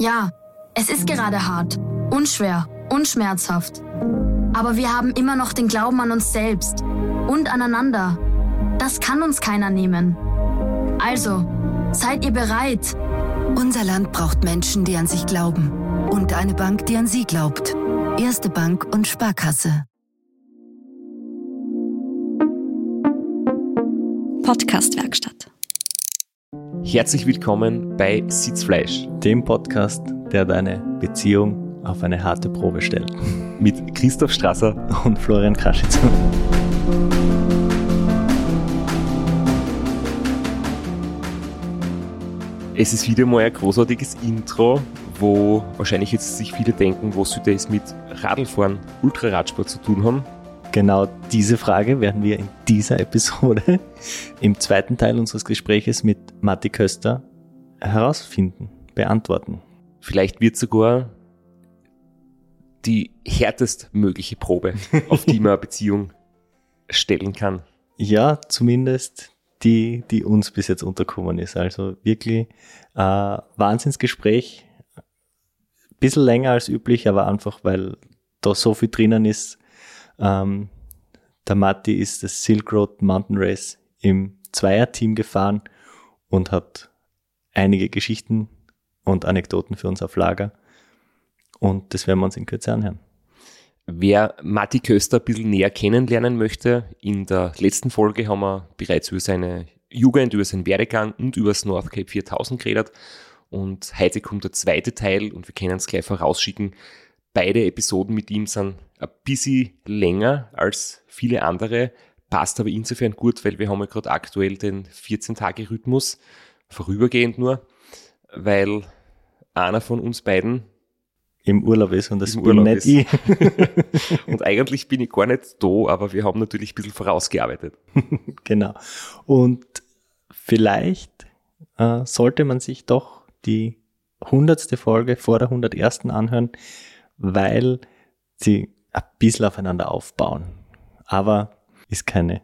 Ja, es ist gerade hart, unschwer, unschmerzhaft. Aber wir haben immer noch den Glauben an uns selbst und aneinander. Das kann uns keiner nehmen. Also, seid ihr bereit? Unser Land braucht Menschen, die an sich glauben. Und eine Bank, die an sie glaubt. Erste Bank und Sparkasse. Podcastwerkstatt. Herzlich willkommen bei Sitzfleisch, dem Podcast, der deine Beziehung auf eine harte Probe stellt. Mit Christoph Strasser und Florian Kraschitzer. Es ist wieder mal ein großartiges Intro, wo wahrscheinlich jetzt sich viele denken, was würde es mit Radlfahren, Ultraradsport zu tun haben. Genau diese Frage werden wir in dieser Episode im zweiten Teil unseres Gespräches mit Matti Köster herausfinden, beantworten. Vielleicht wird sogar die härtestmögliche Probe, auf die man eine Beziehung stellen kann. Ja, zumindest die, die uns bis jetzt unterkommen ist. Also wirklich äh, Wahnsinnsgespräch. Bisschen länger als üblich, aber einfach, weil da so viel drinnen ist, ähm, der Matti ist das Silk Road Mountain Race im Zweierteam gefahren und hat einige Geschichten und Anekdoten für uns auf Lager. Und das werden wir uns in Kürze anhören. Wer Matti Köster ein bisschen näher kennenlernen möchte, in der letzten Folge haben wir bereits über seine Jugend, über seinen Werdegang und über das North Cape 4000 geredet. Und heute kommt der zweite Teil und wir können es gleich vorausschicken. Beide Episoden mit ihm sind ein bisschen länger als viele andere, passt aber insofern gut, weil wir haben ja gerade aktuell den 14-Tage-Rhythmus, vorübergehend nur, weil einer von uns beiden im Urlaub ist und das bin Urlaub nicht ich. und eigentlich bin ich gar nicht da, aber wir haben natürlich ein bisschen vorausgearbeitet. genau. Und vielleicht äh, sollte man sich doch die hundertste Folge vor der 101. anhören, weil sie ein bisschen aufeinander aufbauen. Aber ist keine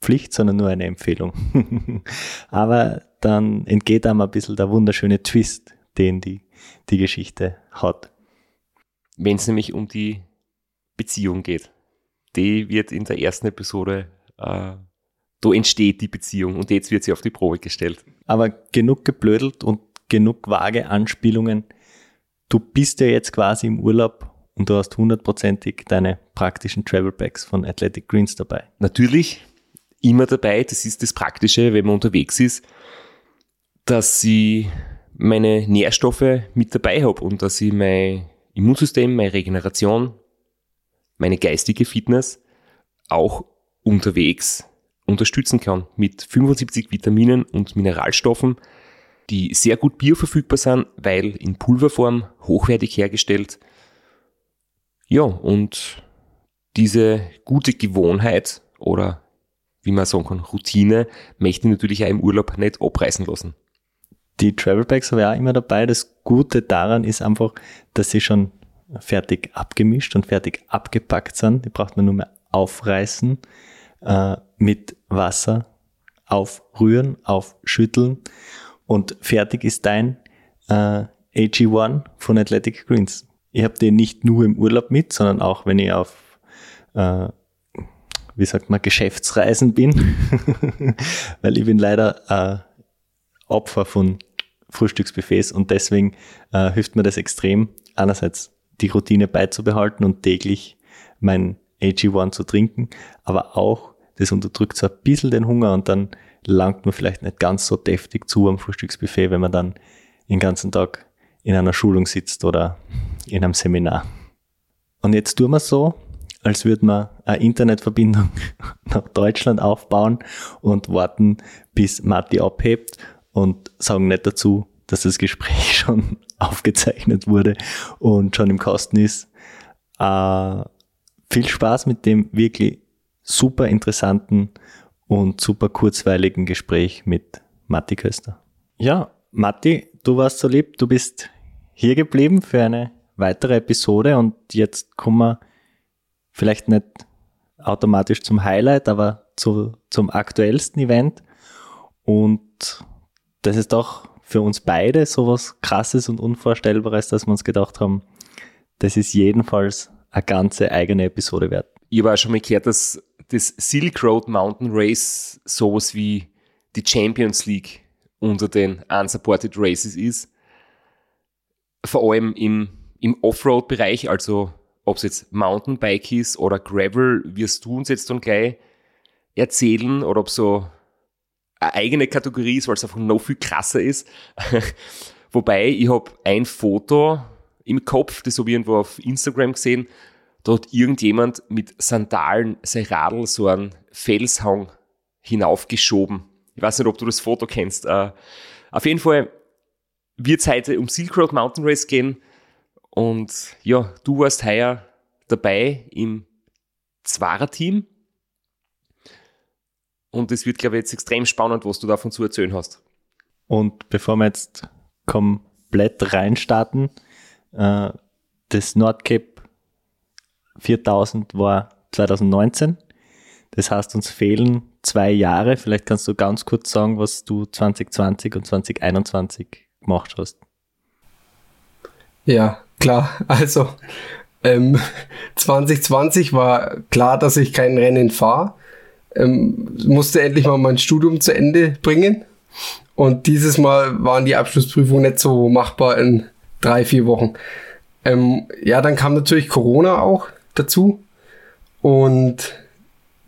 Pflicht, sondern nur eine Empfehlung. Aber dann entgeht einem ein bisschen der wunderschöne Twist, den die, die Geschichte hat. Wenn es nämlich um die Beziehung geht, die wird in der ersten Episode, äh, da entsteht die Beziehung und jetzt wird sie auf die Probe gestellt. Aber genug geblödelt und genug vage Anspielungen du bist ja jetzt quasi im Urlaub und du hast hundertprozentig deine praktischen Travel Bags von Athletic Greens dabei. Natürlich, immer dabei. Das ist das Praktische, wenn man unterwegs ist, dass ich meine Nährstoffe mit dabei habe und dass ich mein Immunsystem, meine Regeneration, meine geistige Fitness auch unterwegs unterstützen kann mit 75 Vitaminen und Mineralstoffen, die sehr gut bioverfügbar sind, weil in Pulverform hochwertig hergestellt. Ja, und diese gute Gewohnheit oder wie man sagen kann, Routine möchte ich natürlich auch im Urlaub nicht abreißen lassen. Die Travel Bags habe ich auch immer dabei. Das Gute daran ist einfach, dass sie schon fertig abgemischt und fertig abgepackt sind. Die braucht man nur mehr aufreißen, äh, mit Wasser aufrühren, aufschütteln und fertig ist dein äh, AG1 von Athletic Greens. Ich habe den nicht nur im Urlaub mit, sondern auch wenn ich auf, äh, wie sagt man, Geschäftsreisen bin, weil ich bin leider äh, Opfer von Frühstücksbuffets und deswegen äh, hilft mir das extrem, einerseits die Routine beizubehalten und täglich mein AG1 zu trinken, aber auch das unterdrückt so ein bisschen den Hunger und dann langt man vielleicht nicht ganz so deftig zu am Frühstücksbuffet, wenn man dann den ganzen Tag in einer Schulung sitzt oder in einem Seminar. Und jetzt tun wir so, als würde man eine Internetverbindung nach Deutschland aufbauen und warten, bis Matti abhebt und sagen nicht dazu, dass das Gespräch schon aufgezeichnet wurde und schon im Kosten ist. Äh, viel Spaß mit dem wirklich super interessanten und super kurzweiligen Gespräch mit Matti Köster. Ja, Matti, du warst so lieb, du bist hier geblieben für eine weitere Episode und jetzt kommen wir vielleicht nicht automatisch zum Highlight, aber zu, zum aktuellsten Event und das ist doch für uns beide sowas krasses und unvorstellbares, dass wir uns gedacht haben, das ist jedenfalls eine ganze eigene Episode wert. Ich habe auch schon mal gehört, dass das Silk Road Mountain Race sowas wie die Champions League unter den unsupported Races ist. Vor allem im, im Offroad-Bereich, also ob es jetzt Mountainbike ist oder Gravel, wirst du uns jetzt dann gleich erzählen oder ob so eine eigene Kategorie ist, weil es einfach noch viel krasser ist. Wobei, ich habe ein Foto im Kopf, das habe ich irgendwo auf Instagram gesehen, da hat irgendjemand mit Sandalen sein Radl so einen Felshang hinaufgeschoben. Ich weiß nicht, ob du das Foto kennst. Uh, auf jeden Fall wird es heute um Silk Road Mountain Race gehen. Und ja, du warst heuer dabei im Zwarer-Team. Und es wird, glaube ich, jetzt extrem spannend, was du davon zu erzählen hast. Und bevor wir jetzt komplett reinstarten, äh, das Nordcape 4000 war 2019. Das heißt, uns fehlen zwei Jahre. Vielleicht kannst du ganz kurz sagen, was du 2020 und 2021 gemacht hast. Ja, klar. Also ähm, 2020 war klar, dass ich kein Rennen fahre. Ähm, musste endlich mal mein Studium zu Ende bringen. Und dieses Mal waren die Abschlussprüfungen nicht so machbar in drei, vier Wochen. Ähm, ja, dann kam natürlich Corona auch dazu. Und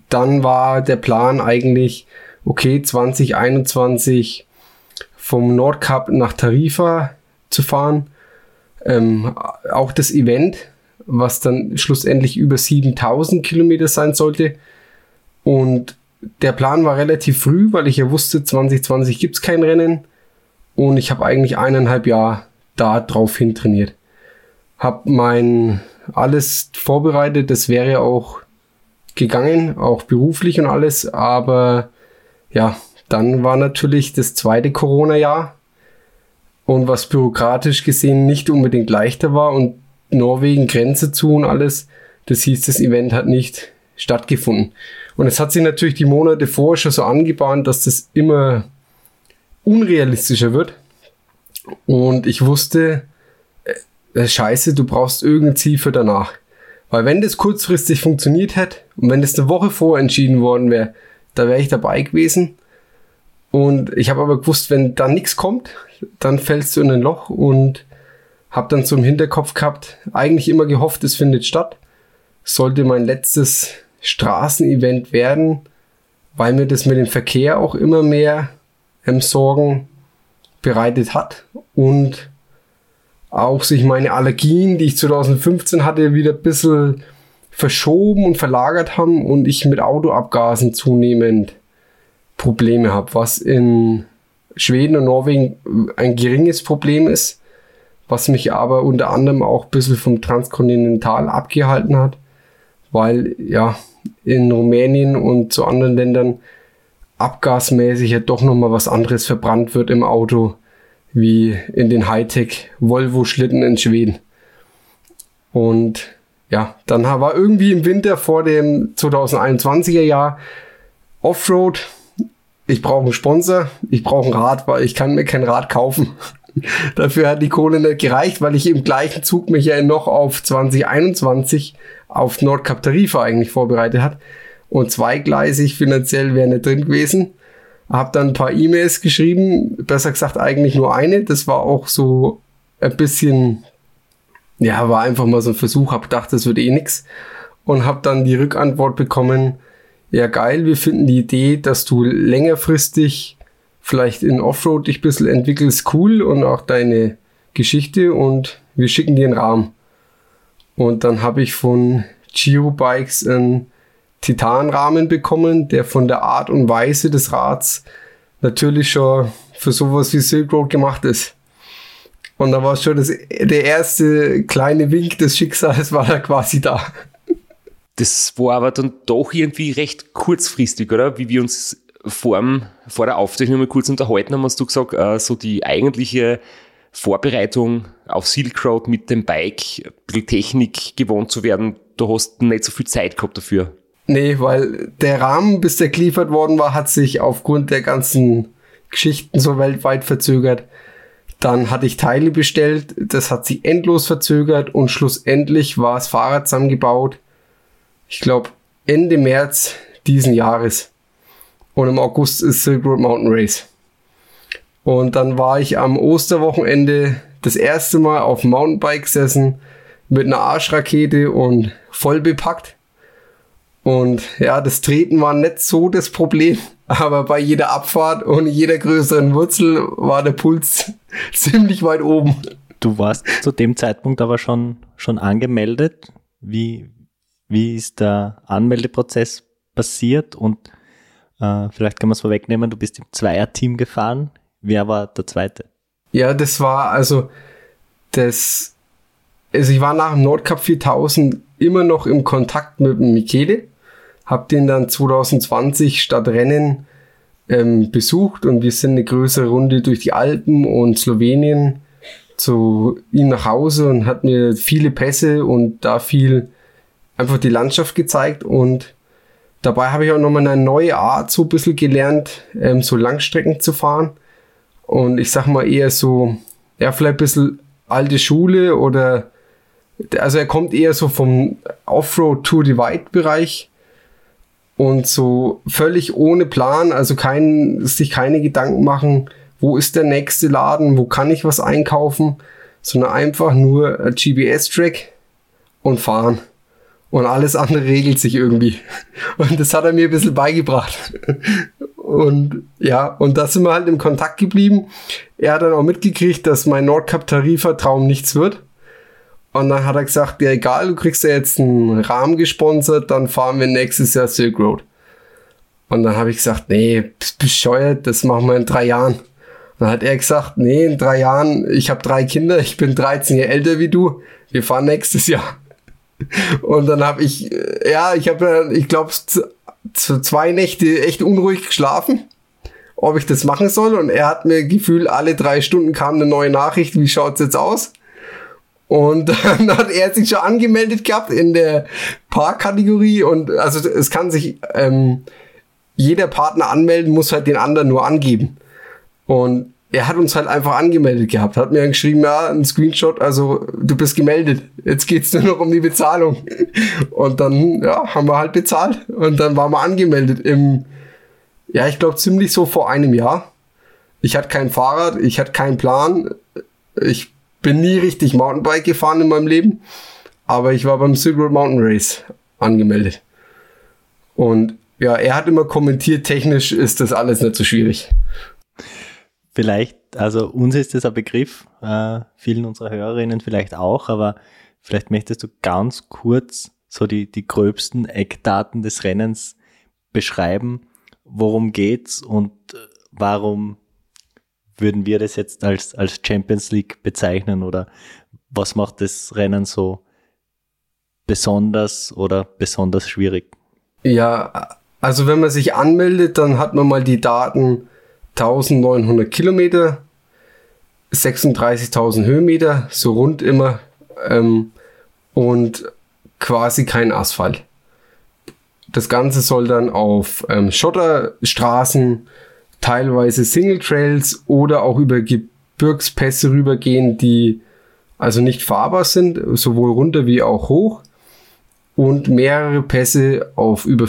dann war der Plan eigentlich, okay, 2021 vom Nordkap nach Tarifa zu fahren. Ähm, auch das Event, was dann schlussendlich über 7000 Kilometer sein sollte. Und der Plan war relativ früh, weil ich ja wusste, 2020 gibt es kein Rennen. Und ich habe eigentlich eineinhalb Jahre da drauf hin trainiert. Hab mein alles vorbereitet, das wäre auch gegangen, auch beruflich und alles, aber ja, dann war natürlich das zweite Corona-Jahr und was bürokratisch gesehen nicht unbedingt leichter war und Norwegen Grenze zu und alles, das hieß, das Event hat nicht stattgefunden. Und es hat sich natürlich die Monate vorher schon so angebahnt, dass das immer unrealistischer wird. Und ich wusste, scheiße, du brauchst irgendein Ziel für danach. Weil wenn das kurzfristig funktioniert hätte und wenn das eine Woche vorher entschieden worden wäre, da wäre ich dabei gewesen. Und ich habe aber gewusst, wenn da nichts kommt, dann fällst du in ein Loch und habe dann so im Hinterkopf gehabt, eigentlich immer gehofft, es findet statt. Sollte mein letztes Straßenevent werden, weil mir das mit dem Verkehr auch immer mehr ähm, Sorgen bereitet hat und auch sich meine Allergien, die ich 2015 hatte, wieder ein bisschen verschoben und verlagert haben und ich mit Autoabgasen zunehmend Probleme habe, was in Schweden und Norwegen ein geringes Problem ist, was mich aber unter anderem auch ein bisschen vom Transkontinental abgehalten hat, weil ja in Rumänien und zu anderen Ländern abgasmäßig ja doch nochmal was anderes verbrannt wird im Auto wie in den Hightech Volvo Schlitten in Schweden. Und ja, dann war irgendwie im Winter vor dem 2021er Jahr Offroad. Ich brauche einen Sponsor, ich brauche ein Rad, weil ich kann mir kein Rad kaufen. Dafür hat die Kohle nicht gereicht, weil ich im gleichen Zug mich ja noch auf 2021 auf Nordkap Tarifa eigentlich vorbereitet hat. Und zweigleisig finanziell wäre nicht drin gewesen. Hab dann ein paar E-Mails geschrieben, besser gesagt eigentlich nur eine. Das war auch so ein bisschen, ja, war einfach mal so ein Versuch. Hab gedacht, das wird eh nix und hab dann die Rückantwort bekommen. Ja, geil, wir finden die Idee, dass du längerfristig vielleicht in Offroad dich ein bisschen entwickelst, cool und auch deine Geschichte und wir schicken dir einen Rahmen. Und dann habe ich von Giro Bikes ein Titanrahmen bekommen, der von der Art und Weise des Rads natürlich schon für sowas wie Silk Road gemacht ist. Und da war schon das, der erste kleine Wink des Schicksals war da quasi da. Das war aber dann doch irgendwie recht kurzfristig, oder? Wie wir uns vor, vor der Aufzeichnung mal kurz unterhalten haben, hast du gesagt, äh, so die eigentliche Vorbereitung auf Silk Road mit dem Bike, ein bisschen Technik gewohnt zu werden, du hast nicht so viel Zeit gehabt dafür. Nee, weil der Rahmen, bis der geliefert worden war, hat sich aufgrund der ganzen Geschichten so weltweit verzögert. Dann hatte ich Teile bestellt, das hat sich endlos verzögert und schlussendlich war das Fahrrad zusammengebaut. Ich glaube Ende März diesen Jahres. Und im August ist Silk Road Mountain Race. Und dann war ich am Osterwochenende das erste Mal auf dem Mountainbike gesessen mit einer Arschrakete und voll bepackt. Und ja, das Treten war nicht so das Problem, aber bei jeder Abfahrt und jeder größeren Wurzel war der Puls ziemlich weit oben. Du warst zu dem Zeitpunkt aber schon, schon angemeldet. Wie, wie ist der Anmeldeprozess passiert? Und äh, vielleicht kann man es vorwegnehmen, du bist im Zweierteam gefahren. Wer war der Zweite? Ja, das war also das. Also ich war nach dem Nordcup 4000 immer noch im Kontakt mit dem Michele, hab den dann 2020 statt Rennen ähm, besucht und wir sind eine größere Runde durch die Alpen und Slowenien zu ihm nach Hause und hat mir viele Pässe und da viel einfach die Landschaft gezeigt und dabei habe ich auch nochmal eine neue Art so ein bisschen gelernt, ähm, so Langstrecken zu fahren und ich sag mal eher so, ja, vielleicht ein bisschen alte Schule oder, also er kommt eher so vom Offroad Tour Divide Bereich und so völlig ohne Plan, also kein, sich keine Gedanken machen, wo ist der nächste Laden, wo kann ich was einkaufen, sondern einfach nur GPS-Track und fahren. Und alles andere regelt sich irgendwie. Und das hat er mir ein bisschen beigebracht. Und ja, und da sind wir halt im Kontakt geblieben. Er hat dann auch mitgekriegt, dass mein Nordcup-Tarifvertrauen nichts wird. Und dann hat er gesagt, ja egal, du kriegst ja jetzt einen Rahmen gesponsert, dann fahren wir nächstes Jahr Silk Road. Und dann habe ich gesagt, nee, bescheuert, das machen wir in drei Jahren. Dann hat er gesagt, nee, in drei Jahren, ich habe drei Kinder, ich bin 13 Jahre älter wie du, wir fahren nächstes Jahr. Und dann habe ich, ja, ich habe, ich glaube, zwei Nächte echt unruhig geschlafen, ob ich das machen soll. Und er hat mir Gefühl, alle drei Stunden kam eine neue Nachricht, wie schaut's jetzt aus? Und dann hat er sich schon angemeldet gehabt in der Parkkategorie. Und also es kann sich ähm, jeder Partner anmelden, muss halt den anderen nur angeben. Und er hat uns halt einfach angemeldet gehabt, hat mir geschrieben, ja, ein Screenshot, also du bist gemeldet, jetzt geht's nur noch um die Bezahlung. Und dann, ja, haben wir halt bezahlt und dann waren wir angemeldet im, ja, ich glaube ziemlich so vor einem Jahr. Ich hatte kein Fahrrad, ich hatte keinen Plan, ich bin nie richtig Mountainbike gefahren in meinem Leben, aber ich war beim Road Mountain Race angemeldet. Und ja, er hat immer kommentiert, technisch ist das alles nicht so schwierig. Vielleicht, also uns ist das ein Begriff, äh, vielen unserer Hörerinnen vielleicht auch, aber vielleicht möchtest du ganz kurz so die, die gröbsten Eckdaten des Rennens beschreiben. Worum geht's und äh, warum würden wir das jetzt als, als Champions League bezeichnen oder was macht das Rennen so besonders oder besonders schwierig? Ja, also wenn man sich anmeldet, dann hat man mal die Daten 1900 Kilometer, 36.000 Höhenmeter, so rund immer, ähm, und quasi kein Asphalt. Das Ganze soll dann auf ähm, Schotterstraßen, teilweise Single Trails oder auch über Gebirgspässe rübergehen, die also nicht fahrbar sind, sowohl runter wie auch hoch. Und mehrere Pässe auf über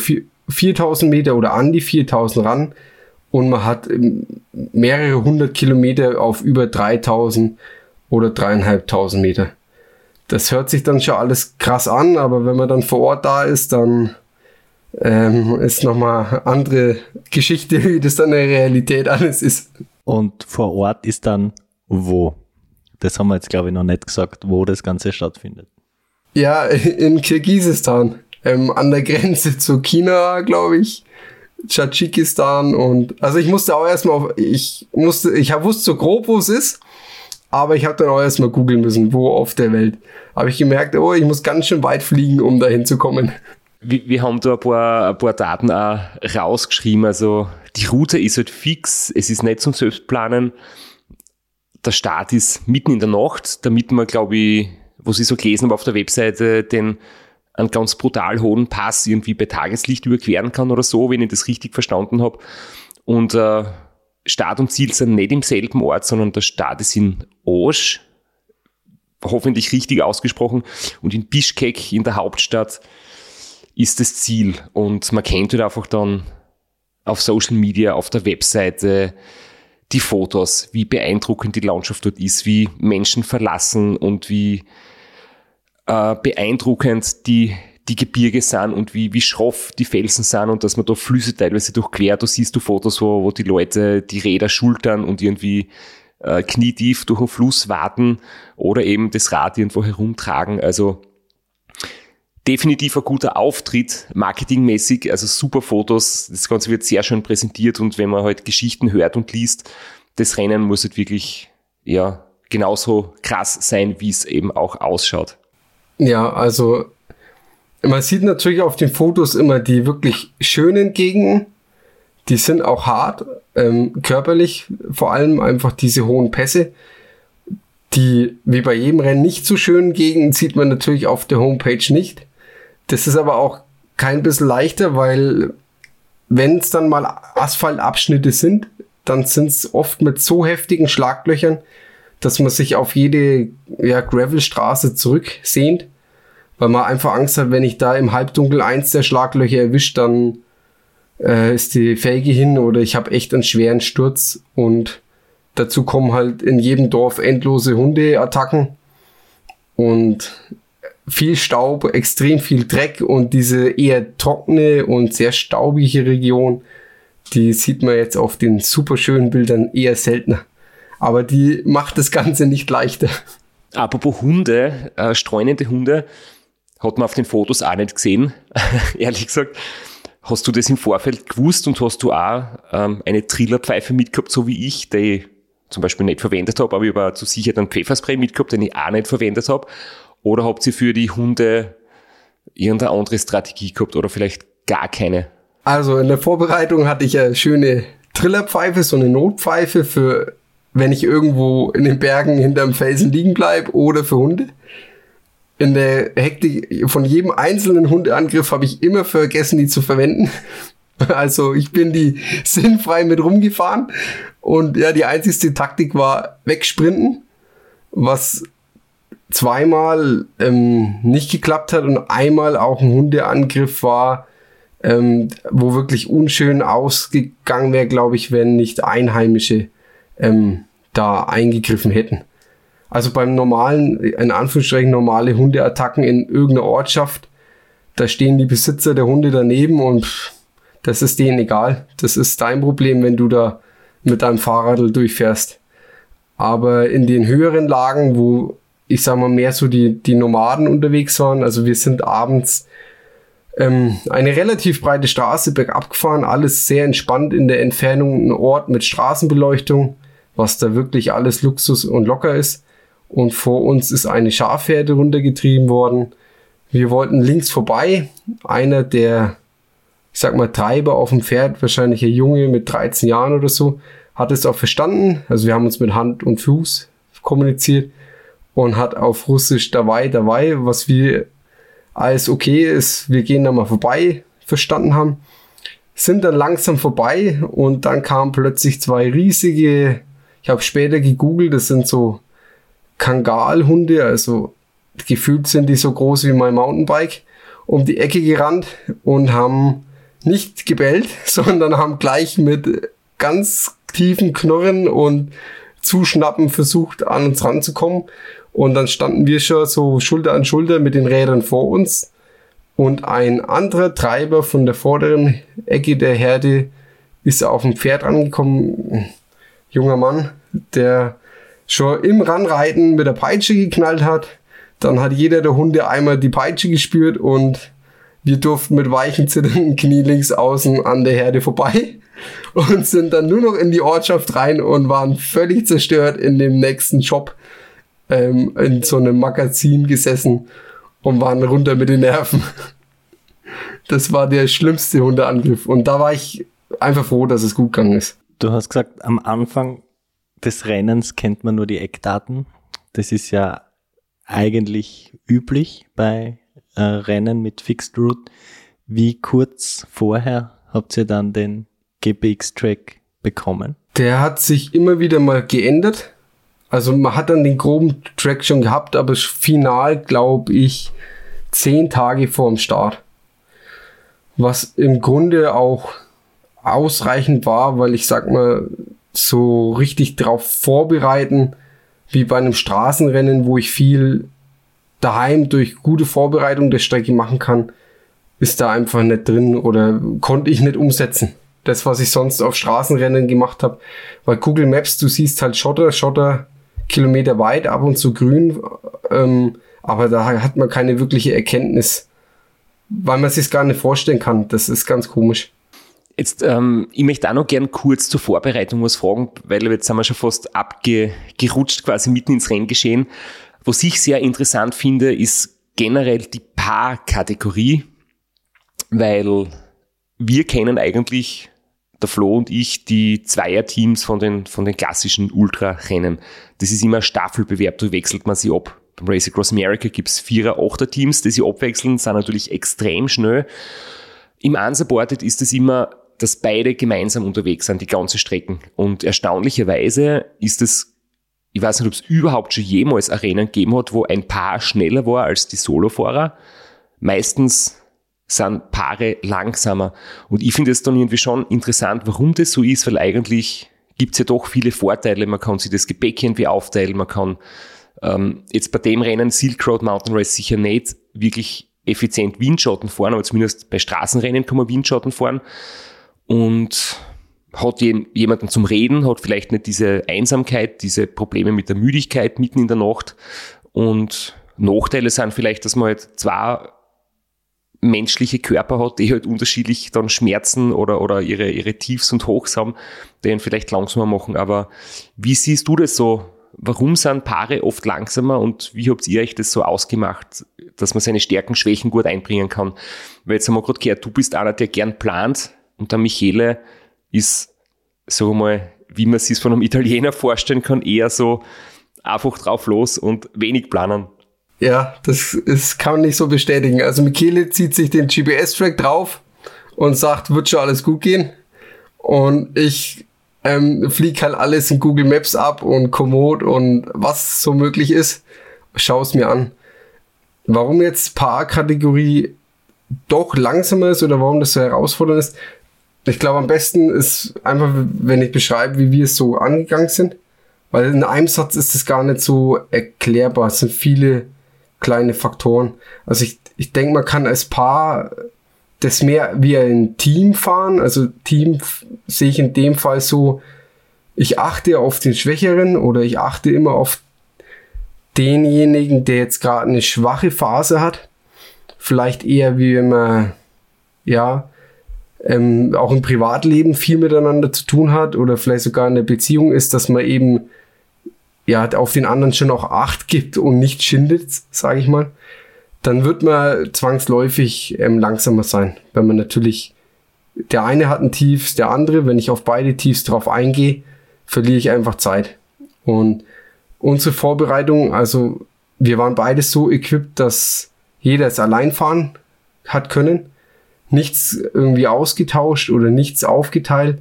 4000 Meter oder an die 4000 ran, und man hat ähm, mehrere hundert Kilometer auf über 3000 oder dreieinhalbtausend Meter. Das hört sich dann schon alles krass an, aber wenn man dann vor Ort da ist, dann ähm, ist nochmal andere Geschichte, wie das dann in der Realität alles ist. Und vor Ort ist dann wo? Das haben wir jetzt, glaube ich, noch nicht gesagt, wo das Ganze stattfindet. Ja, in Kirgisistan, ähm, an der Grenze zu China, glaube ich. Tschadschikistan und also ich musste auch erstmal auf, ich musste, ich wusste so grob, wo es ist, aber ich habe dann auch erstmal googeln müssen, wo auf der Welt. Habe ich gemerkt, oh, ich muss ganz schön weit fliegen, um dahin zu kommen. Wir, wir haben da ein paar, ein paar Daten auch rausgeschrieben. Also die Route ist halt fix, es ist nicht zum Selbstplanen. Der Start ist mitten in der Nacht, damit man, glaube ich, was ich so gelesen habe auf der Webseite, den einen ganz brutal hohen Pass irgendwie bei Tageslicht überqueren kann oder so, wenn ich das richtig verstanden habe. Und äh, Start und Ziel sind nicht im selben Ort, sondern der Start ist in Osch, hoffentlich richtig ausgesprochen, und in Bischkek in der Hauptstadt ist das Ziel. Und man kennt halt einfach dann auf Social Media, auf der Webseite die Fotos, wie beeindruckend die Landschaft dort ist, wie Menschen verlassen und wie äh, beeindruckend die, die Gebirge sind und wie, wie schroff die Felsen sind und dass man da Flüsse teilweise durchquert. Da siehst du Fotos, wo, wo die Leute die Räder schultern und irgendwie äh, knietief durch den Fluss warten oder eben das Rad irgendwo herumtragen. Also definitiv ein guter Auftritt, marketingmäßig, also super Fotos. Das Ganze wird sehr schön präsentiert und wenn man halt Geschichten hört und liest, das Rennen muss halt wirklich, ja, genauso krass sein, wie es eben auch ausschaut. Ja, also man sieht natürlich auf den Fotos immer die wirklich schönen Gegenden. Die sind auch hart, ähm, körperlich, vor allem einfach diese hohen Pässe. Die, wie bei jedem Rennen, nicht so schönen Gegenden sieht man natürlich auf der Homepage nicht. Das ist aber auch kein bisschen leichter, weil wenn es dann mal Asphaltabschnitte sind, dann sind es oft mit so heftigen Schlaglöchern, dass man sich auf jede ja, Gravelstraße zurücksehnt, weil man einfach Angst hat, wenn ich da im Halbdunkel eins der Schlaglöcher erwischt, dann äh, ist die Felge hin oder ich habe echt einen schweren Sturz und dazu kommen halt in jedem Dorf endlose Hundeattacken und viel Staub, extrem viel Dreck und diese eher trockene und sehr staubige Region, die sieht man jetzt auf den super schönen Bildern eher seltener. Aber die macht das Ganze nicht leichter. Apropos Hunde, äh, streunende Hunde, hat man auf den Fotos auch nicht gesehen, ehrlich gesagt. Hast du das im Vorfeld gewusst und hast du auch ähm, eine Trillerpfeife mitgehabt, so wie ich, die ich zum Beispiel nicht verwendet habe, aber ich habe zu sicher einen Pfefferspray mitgehabt, den ich auch nicht verwendet habe. Oder habt ihr für die Hunde irgendeine andere Strategie gehabt oder vielleicht gar keine? Also in der Vorbereitung hatte ich eine schöne Trillerpfeife, so eine Notpfeife für, wenn ich irgendwo in den Bergen hinterm Felsen liegen bleibe oder für Hunde. In der Hektik von jedem einzelnen Hundeangriff habe ich immer vergessen, die zu verwenden. Also ich bin die sinnfrei mit rumgefahren und ja, die einzigste Taktik war wegsprinten, was zweimal ähm, nicht geklappt hat und einmal auch ein Hundeangriff war, ähm, wo wirklich unschön ausgegangen wäre, glaube ich, wenn nicht Einheimische ähm, da eingegriffen hätten. Also beim normalen, in Anführungsstrichen normale Hundeattacken in irgendeiner Ortschaft, da stehen die Besitzer der Hunde daneben und pff, das ist denen egal. Das ist dein Problem, wenn du da mit deinem Fahrrad durchfährst. Aber in den höheren Lagen, wo ich sag mal, mehr so die, die Nomaden unterwegs waren. Also wir sind abends ähm, eine relativ breite Straße bergab gefahren, alles sehr entspannt in der Entfernung, ein Ort mit Straßenbeleuchtung, was da wirklich alles Luxus und locker ist. Und vor uns ist eine Schafherde runtergetrieben worden. Wir wollten links vorbei. Einer der, ich sag mal, Treiber auf dem Pferd, wahrscheinlich ein Junge mit 13 Jahren oder so, hat es auch verstanden. Also wir haben uns mit Hand und Fuß kommuniziert und hat auf Russisch dabei, dabei, was wir als okay ist, wir gehen da mal vorbei, verstanden haben. Sind dann langsam vorbei und dann kamen plötzlich zwei riesige, ich habe später gegoogelt, das sind so Kangalhunde, also gefühlt sind die so groß wie mein Mountainbike, um die Ecke gerannt und haben nicht gebellt, sondern haben gleich mit ganz tiefen Knurren und Zuschnappen versucht, an uns ranzukommen. Und dann standen wir schon so Schulter an Schulter mit den Rädern vor uns. Und ein anderer Treiber von der vorderen Ecke der Herde ist auf dem Pferd angekommen. Junger Mann, der schon im Ranreiten mit der Peitsche geknallt hat. Dann hat jeder der Hunde einmal die Peitsche gespürt und wir durften mit weichen, zitternden Knie links außen an der Herde vorbei und sind dann nur noch in die Ortschaft rein und waren völlig zerstört in dem nächsten Shop ähm, in so einem Magazin gesessen und waren runter mit den Nerven. Das war der schlimmste Hundeangriff. Und da war ich einfach froh, dass es gut gegangen ist. Du hast gesagt, am Anfang des Rennens kennt man nur die Eckdaten. Das ist ja eigentlich üblich bei äh, Rennen mit Fixed Route. Wie kurz vorher habt ihr dann den GPX-Track bekommen? der hat sich immer wieder mal geändert. Also man hat dann den groben Track schon gehabt, aber final glaube ich zehn Tage vor dem Start. Was im Grunde auch ausreichend war, weil ich sag mal, so richtig drauf vorbereiten, wie bei einem Straßenrennen, wo ich viel daheim durch gute Vorbereitung der Strecke machen kann, ist da einfach nicht drin oder konnte ich nicht umsetzen. Das, was ich sonst auf Straßenrennen gemacht habe. Weil Google Maps, du siehst halt Schotter, Schotter Kilometer weit, ab und zu grün, ähm, aber da hat man keine wirkliche Erkenntnis, weil man sich gar nicht vorstellen kann. Das ist ganz komisch. Jetzt, ähm, ich möchte auch noch gern kurz zur Vorbereitung was fragen, weil jetzt sind wir schon fast abgerutscht quasi mitten ins Renngeschehen. Was ich sehr interessant finde, ist generell die Paar-Kategorie, weil wir kennen eigentlich, der Flo und ich, die Zweierteams von den, von den klassischen Ultra-Rennen. Das ist immer Staffelbewerb, da wechselt man sie ab. Beim Race Across America gibt's Vierer-, Achter-Teams, die sie abwechseln, sind natürlich extrem schnell. Im Unsupported ist es immer dass beide gemeinsam unterwegs sind, die ganze Strecken. Und erstaunlicherweise ist es, ich weiß nicht, ob es überhaupt schon jemals Arenen gegeben hat, wo ein Paar schneller war als die Solofahrer. Meistens sind Paare langsamer. Und ich finde es dann irgendwie schon interessant, warum das so ist, weil eigentlich gibt es ja doch viele Vorteile. Man kann sich das Gepäck irgendwie aufteilen, man kann ähm, jetzt bei dem Rennen Silk Road Mountain Race sicher nicht wirklich effizient Windschatten fahren, aber zumindest bei Straßenrennen kann man Windschatten fahren und hat jemanden zum Reden, hat vielleicht nicht diese Einsamkeit, diese Probleme mit der Müdigkeit mitten in der Nacht. Und Nachteile sind vielleicht, dass man halt zwei menschliche Körper hat, die halt unterschiedlich dann Schmerzen oder, oder ihre, ihre Tiefs und Hochs haben, die ihn vielleicht langsamer machen. Aber wie siehst du das so? Warum sind Paare oft langsamer und wie habt ihr euch das so ausgemacht, dass man seine Stärken, Schwächen gut einbringen kann? Weil jetzt haben wir gerade gehört, du bist einer, der gern plant, und der Michele ist, so mal, wie man sich von einem Italiener vorstellen kann, eher so einfach drauf los und wenig planen. Ja, das ist, kann man nicht so bestätigen. Also Michele zieht sich den GPS-Track drauf und sagt, wird schon alles gut gehen. Und ich ähm, fliege halt alles in Google Maps ab und Komoot und was so möglich ist, schau es mir an. Warum jetzt Paar-Kategorie doch langsamer ist oder warum das so herausfordernd ist, ich glaube, am besten ist einfach, wenn ich beschreibe, wie wir es so angegangen sind. Weil in einem Satz ist es gar nicht so erklärbar. Es sind viele kleine Faktoren. Also ich, ich denke, man kann als Paar das mehr wie ein Team fahren. Also Team sehe ich in dem Fall so, ich achte auf den Schwächeren oder ich achte immer auf denjenigen, der jetzt gerade eine schwache Phase hat. Vielleicht eher wie wenn man, ja, ähm, auch im Privatleben viel miteinander zu tun hat oder vielleicht sogar in der Beziehung ist, dass man eben ja auf den anderen schon auch Acht gibt und nicht schindet, sage ich mal, dann wird man zwangsläufig ähm, langsamer sein, wenn man natürlich der eine hat ein Tiefs, der andere, wenn ich auf beide Tiefs drauf eingehe, verliere ich einfach Zeit. Und unsere Vorbereitung, also wir waren beides so equipped, dass jeder es allein fahren hat können nichts irgendwie ausgetauscht oder nichts aufgeteilt.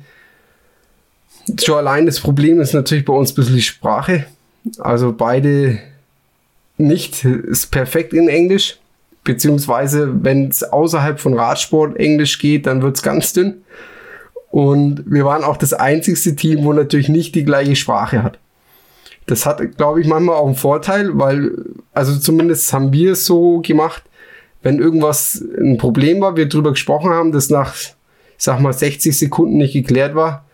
Schon allein das Problem ist natürlich bei uns ein bisschen die Sprache. Also beide nicht ist perfekt in Englisch, beziehungsweise wenn es außerhalb von Radsport Englisch geht, dann wird es ganz dünn. Und wir waren auch das einzigste Team, wo natürlich nicht die gleiche Sprache hat. Das hat, glaube ich, manchmal auch einen Vorteil, weil, also zumindest haben wir es so gemacht, wenn irgendwas ein Problem war, wir drüber gesprochen haben, das nach, sag mal, 60 Sekunden nicht geklärt war,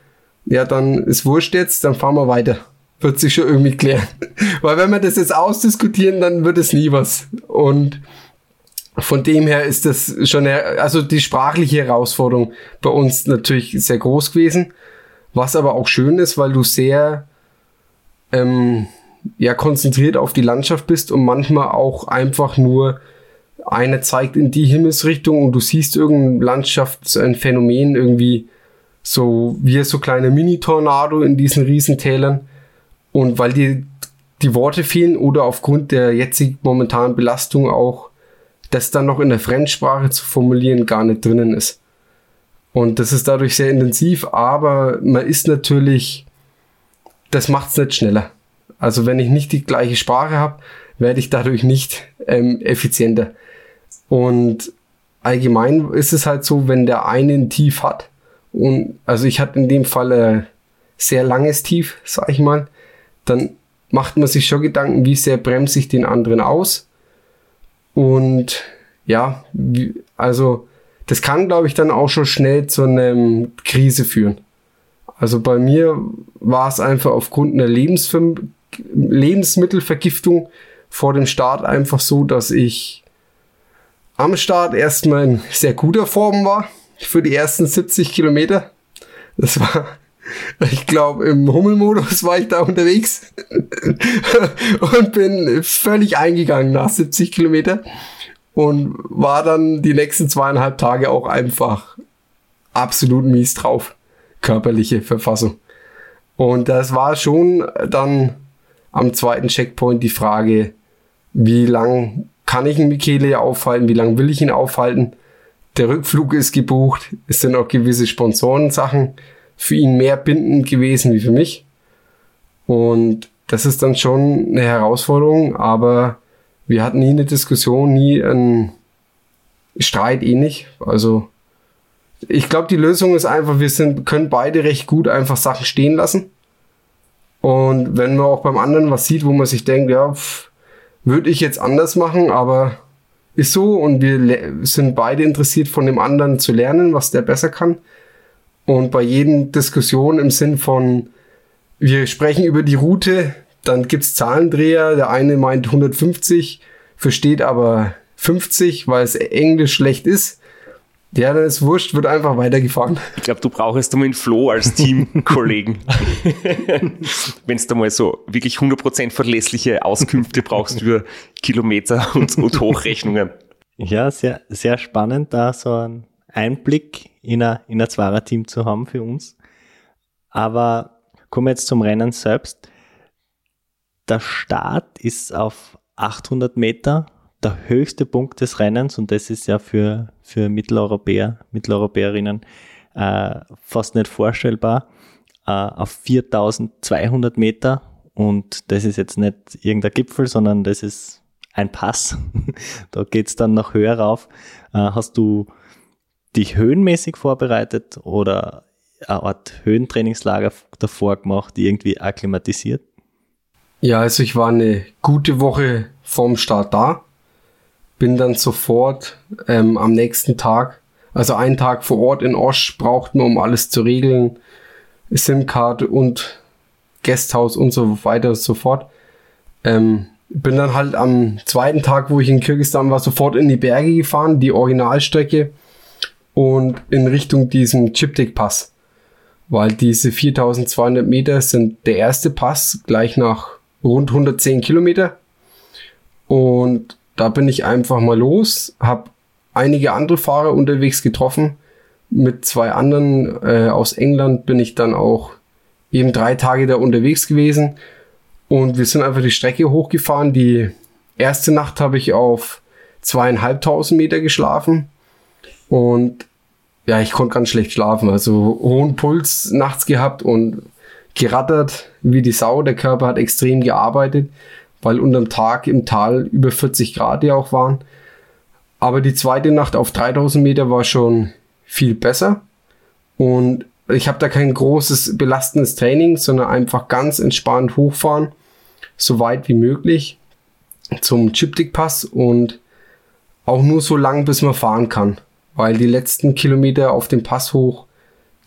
ja, dann ist wurscht jetzt, dann fahren wir weiter. Wird sich schon irgendwie klären. Weil wenn wir das jetzt ausdiskutieren, dann wird es nie was. Und von dem her ist das schon, also die sprachliche Herausforderung bei uns natürlich sehr groß gewesen. Was aber auch schön ist, weil du sehr ähm, ja, konzentriert auf die Landschaft bist und manchmal auch einfach nur eine zeigt in die Himmelsrichtung und du siehst irgendein Landschaft, ein Phänomen irgendwie so wie so kleine Mini-Tornado in diesen Riesentälern. Und weil dir die Worte fehlen oder aufgrund der jetzigen momentanen Belastung auch das dann noch in der Fremdsprache zu formulieren gar nicht drinnen ist. Und das ist dadurch sehr intensiv, aber man ist natürlich das macht's nicht schneller. Also wenn ich nicht die gleiche Sprache habe, werde ich dadurch nicht ähm, effizienter. Und allgemein ist es halt so, wenn der eine ein Tief hat, und also ich hatte in dem Fall ein sehr langes Tief, sag ich mal, dann macht man sich schon Gedanken, wie sehr bremse ich den anderen aus. Und ja, also das kann, glaube ich, dann auch schon schnell zu einer Krise führen. Also bei mir war es einfach aufgrund einer Lebensver Lebensmittelvergiftung vor dem Start einfach so, dass ich am Start erstmal in sehr guter Form war für die ersten 70 Kilometer. Das war, ich glaube, im Hummelmodus war ich da unterwegs und bin völlig eingegangen nach 70 Kilometer und war dann die nächsten zweieinhalb Tage auch einfach absolut mies drauf. Körperliche Verfassung. Und das war schon dann am zweiten Checkpoint die Frage, wie lang kann ich einen Michele aufhalten, wie lang will ich ihn aufhalten. Der Rückflug ist gebucht, es sind auch gewisse Sponsorensachen für ihn mehr bindend gewesen wie für mich. Und das ist dann schon eine Herausforderung, aber wir hatten nie eine Diskussion, nie einen Streit ähnlich. Eh also ich glaube, die Lösung ist einfach, wir sind, können beide recht gut einfach Sachen stehen lassen. Und wenn man auch beim anderen was sieht, wo man sich denkt, ja, würde ich jetzt anders machen, aber ist so und wir sind beide interessiert von dem anderen zu lernen, was der besser kann. Und bei jeden Diskussion im Sinn von, wir sprechen über die Route, dann gibt's Zahlendreher. Der eine meint 150, versteht aber 50, weil es Englisch schlecht ist. Ja, dann ist wurscht, wird einfach weitergefahren. Ich glaube, du brauchst um den Flo als Teamkollegen. Wenn du mal so wirklich 100% verlässliche Auskünfte brauchst über Kilometer und, und Hochrechnungen. Ja, sehr, sehr spannend, da so einen Einblick in ein, in ein Zwarer-Team zu haben für uns. Aber kommen wir jetzt zum Rennen selbst. Der Start ist auf 800 Meter der höchste Punkt des Rennens und das ist ja für, für Mitteleuropäer, Mitteleuropäerinnen äh, fast nicht vorstellbar, äh, auf 4200 Meter und das ist jetzt nicht irgendein Gipfel, sondern das ist ein Pass. da geht's dann noch höher rauf. Äh, hast du dich höhenmäßig vorbereitet oder eine Art Höhentrainingslager davor gemacht, irgendwie akklimatisiert? Ja, also ich war eine gute Woche vorm Start da. Bin dann sofort ähm, am nächsten Tag, also einen Tag vor Ort in Osch, braucht man, um alles zu regeln, SIM-Card und Guesthouse und so weiter und so fort. Ähm, bin dann halt am zweiten Tag, wo ich in Kirgisistan war, sofort in die Berge gefahren, die Originalstrecke und in Richtung diesem Chiptik-Pass. Weil diese 4200 Meter sind der erste Pass gleich nach rund 110 Kilometer. Und da bin ich einfach mal los, habe einige andere Fahrer unterwegs getroffen. Mit zwei anderen äh, aus England bin ich dann auch eben drei Tage da unterwegs gewesen. Und wir sind einfach die Strecke hochgefahren. Die erste Nacht habe ich auf zweieinhalbtausend Meter geschlafen. Und ja, ich konnte ganz schlecht schlafen. Also hohen Puls nachts gehabt und gerattert wie die Sau. Der Körper hat extrem gearbeitet, weil unterm Tag im Tal über 40 Grad ja auch waren. Aber die zweite Nacht auf 3000 Meter war schon viel besser. Und ich habe da kein großes belastendes Training, sondern einfach ganz entspannt hochfahren, so weit wie möglich zum Chiptik-Pass und auch nur so lang, bis man fahren kann. Weil die letzten Kilometer auf dem Pass hoch,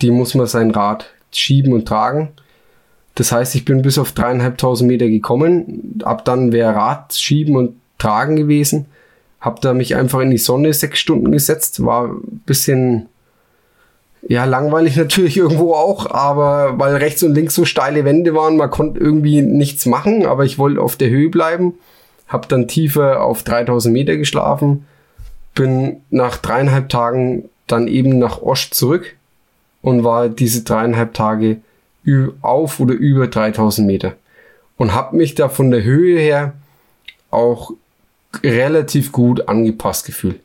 die muss man sein Rad schieben und tragen. Das heißt, ich bin bis auf dreieinhalbtausend Meter gekommen. Ab dann wäre Rad schieben und tragen gewesen. Hab da mich einfach in die Sonne sechs Stunden gesetzt. War ein bisschen, ja, langweilig natürlich irgendwo auch, aber weil rechts und links so steile Wände waren, man konnte irgendwie nichts machen, aber ich wollte auf der Höhe bleiben. Hab dann tiefer auf 3000 Meter geschlafen. Bin nach dreieinhalb Tagen dann eben nach Osch zurück und war diese dreieinhalb Tage auf oder über 3000 Meter. Und habe mich da von der Höhe her auch relativ gut angepasst gefühlt.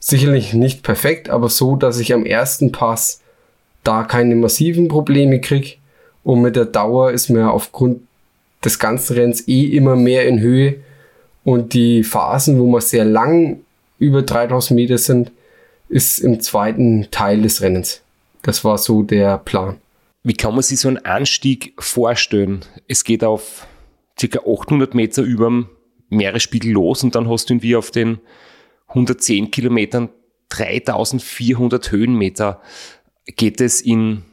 Sicherlich nicht perfekt, aber so, dass ich am ersten Pass da keine massiven Probleme krieg Und mit der Dauer ist man aufgrund des ganzen Rennens eh immer mehr in Höhe. Und die Phasen, wo man sehr lang über 3000 Meter sind, ist im zweiten Teil des Rennens. Das war so der Plan. Wie kann man sich so einen Anstieg vorstellen? Es geht auf ca. 800 Meter über dem Meeresspiegel los und dann hast du irgendwie auf den 110 Kilometern 3400 Höhenmeter. Geht es in,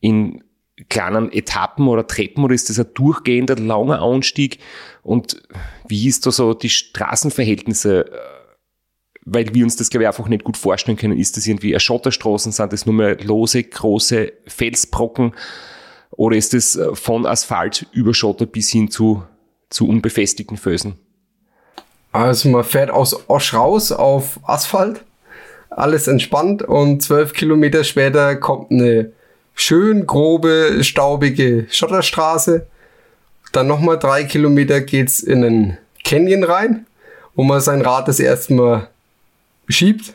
in kleinen Etappen oder Treppen oder ist das ein durchgehender langer Anstieg? Und wie ist da so die Straßenverhältnisse? Weil wir uns das, glaube ich, einfach nicht gut vorstellen können. Ist das irgendwie eine Schotterstraßen? Sind das nur mehr lose, große Felsbrocken? Oder ist es von Asphalt über Schotter bis hin zu, zu unbefestigten Fösen? Also man fährt aus Osch raus auf Asphalt, alles entspannt und zwölf Kilometer später kommt eine schön grobe, staubige Schotterstraße. Dann nochmal drei Kilometer geht's in einen Canyon rein, wo man sein Rad das erste Mal schiebt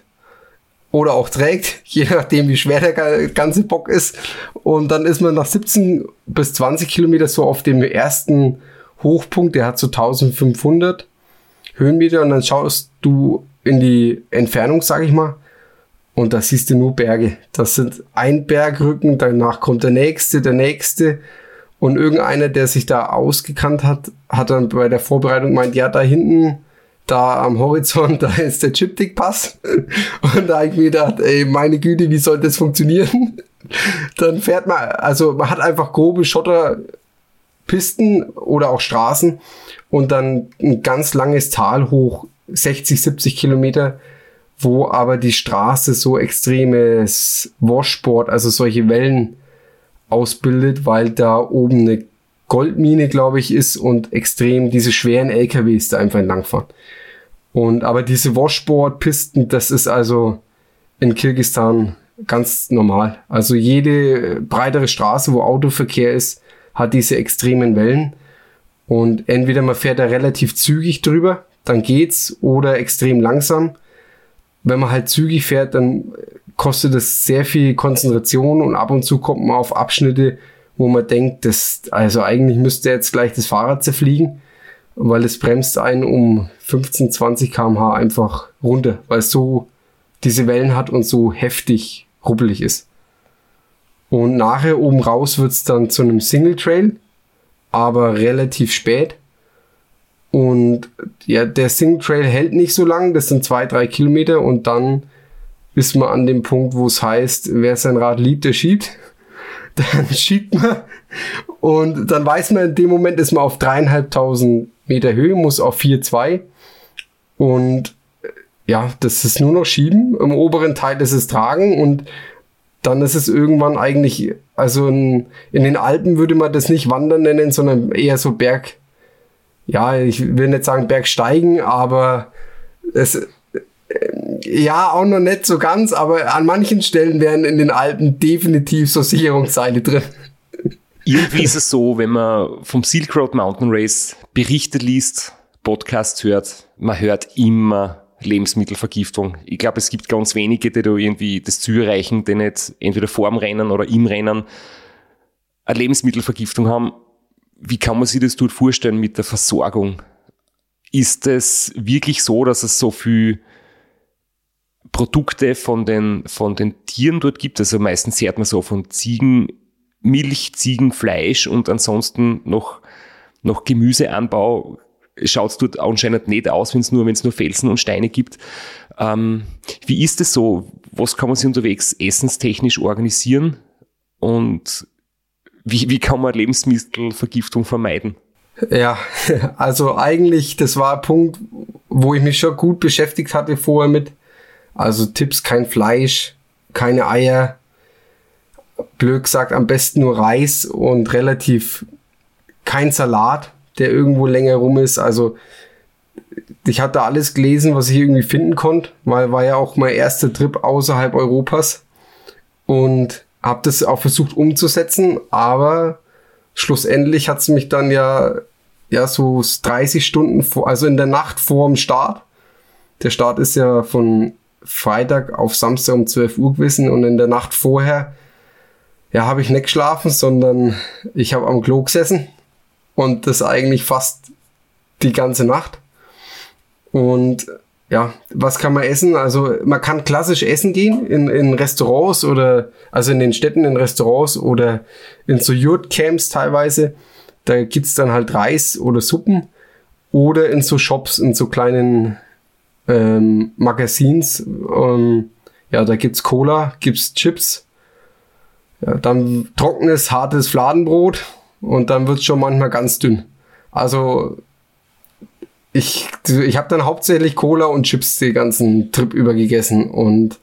oder auch trägt, je nachdem wie schwer der ganze Bock ist. Und dann ist man nach 17 bis 20 Kilometer so auf dem ersten Hochpunkt, der hat so 1500 Höhenmeter und dann schaust du in die Entfernung, sag ich mal, und da siehst du nur Berge. Das sind ein Bergrücken, danach kommt der nächste, der nächste. Und irgendeiner, der sich da ausgekannt hat, hat dann bei der Vorbereitung gemeint, ja, da hinten, da am Horizont, da ist der Chiptick-Pass. Und da habe ich mir gedacht, ey, meine Güte, wie soll das funktionieren? Dann fährt man, also man hat einfach grobe Schotterpisten oder auch Straßen und dann ein ganz langes Tal hoch, 60, 70 Kilometer, wo aber die Straße so extremes Washboard, also solche Wellen ausbildet, weil da oben eine Goldmine, glaube ich, ist und extrem diese schweren LKWs da einfach entlangfahren. Und aber diese Washboard-Pisten, das ist also in Kirgistan ganz normal. Also jede breitere Straße, wo Autoverkehr ist, hat diese extremen Wellen. Und entweder man fährt da relativ zügig drüber, dann geht's, oder extrem langsam. Wenn man halt zügig fährt, dann kostet es sehr viel Konzentration und ab und zu kommt man auf Abschnitte, wo man denkt, das, also eigentlich müsste jetzt gleich das Fahrrad zerfliegen, weil es bremst einen um 15, 20 kmh einfach runter, weil es so diese Wellen hat und so heftig ruppelig ist. Und nachher oben raus wird's dann zu einem Single Trail aber relativ spät. Und ja, der Single Trail hält nicht so lang, das sind zwei, drei Kilometer und dann ist man an dem Punkt, wo es heißt, wer sein Rad liebt, der schiebt. Dann schiebt man. Und dann weiß man in dem Moment, ist man auf dreieinhalbtausend Meter Höhe, muss auf 4,2 und ja, das ist nur noch schieben. Im oberen Teil ist es tragen. Und dann ist es irgendwann eigentlich, also in, in den Alpen würde man das nicht Wandern nennen, sondern eher so Berg, ja, ich will nicht sagen Bergsteigen, aber es, äh, ja, auch noch nicht so ganz, aber an manchen Stellen wären in den Alpen definitiv so Sicherungsseile drin. Irgendwie ist es so, wenn man vom Silk Road Mountain Race Berichte liest, Podcasts hört, man hört immer Lebensmittelvergiftung. Ich glaube, es gibt ganz wenige, die da irgendwie das Ziel erreichen, die nicht entweder vor dem Rennen oder im Rennen eine Lebensmittelvergiftung haben. Wie kann man sich das dort vorstellen mit der Versorgung? Ist es wirklich so, dass es so viel Produkte von den, von den Tieren dort gibt? Also meistens hört man so von Ziegenmilch, Ziegenfleisch und ansonsten noch, noch Gemüseanbau schaut es dort anscheinend nicht aus, wenn es nur, wenn es nur Felsen und Steine gibt. Ähm, wie ist es so? Was kann man sich unterwegs essenstechnisch organisieren? Und wie, wie kann man Lebensmittelvergiftung vermeiden? Ja, also eigentlich, das war ein Punkt, wo ich mich schon gut beschäftigt hatte vorher mit. Also Tipps, kein Fleisch, keine Eier, blöd gesagt, am besten nur Reis und relativ kein Salat der irgendwo länger rum ist. Also ich hatte alles gelesen, was ich irgendwie finden konnte, weil war ja auch mein erster Trip außerhalb Europas und habe das auch versucht umzusetzen, aber schlussendlich hat es mich dann ja ja so 30 Stunden vor, also in der Nacht vor dem Start. Der Start ist ja von Freitag auf Samstag um 12 Uhr gewesen und in der Nacht vorher ja, habe ich nicht geschlafen, sondern ich habe am Klo gesessen und das eigentlich fast die ganze Nacht. Und ja, was kann man essen? Also man kann klassisch essen gehen in, in Restaurants oder also in den Städten in Restaurants oder in so Yurt-Camps teilweise. Da gibt's dann halt Reis oder Suppen oder in so Shops, in so kleinen ähm, Magazins. Ähm, ja, da gibt's Cola, gibt's Chips, ja, dann trockenes, hartes Fladenbrot und dann wird's schon manchmal ganz dünn. Also ich, ich habe dann hauptsächlich Cola und Chips den ganzen Trip über gegessen und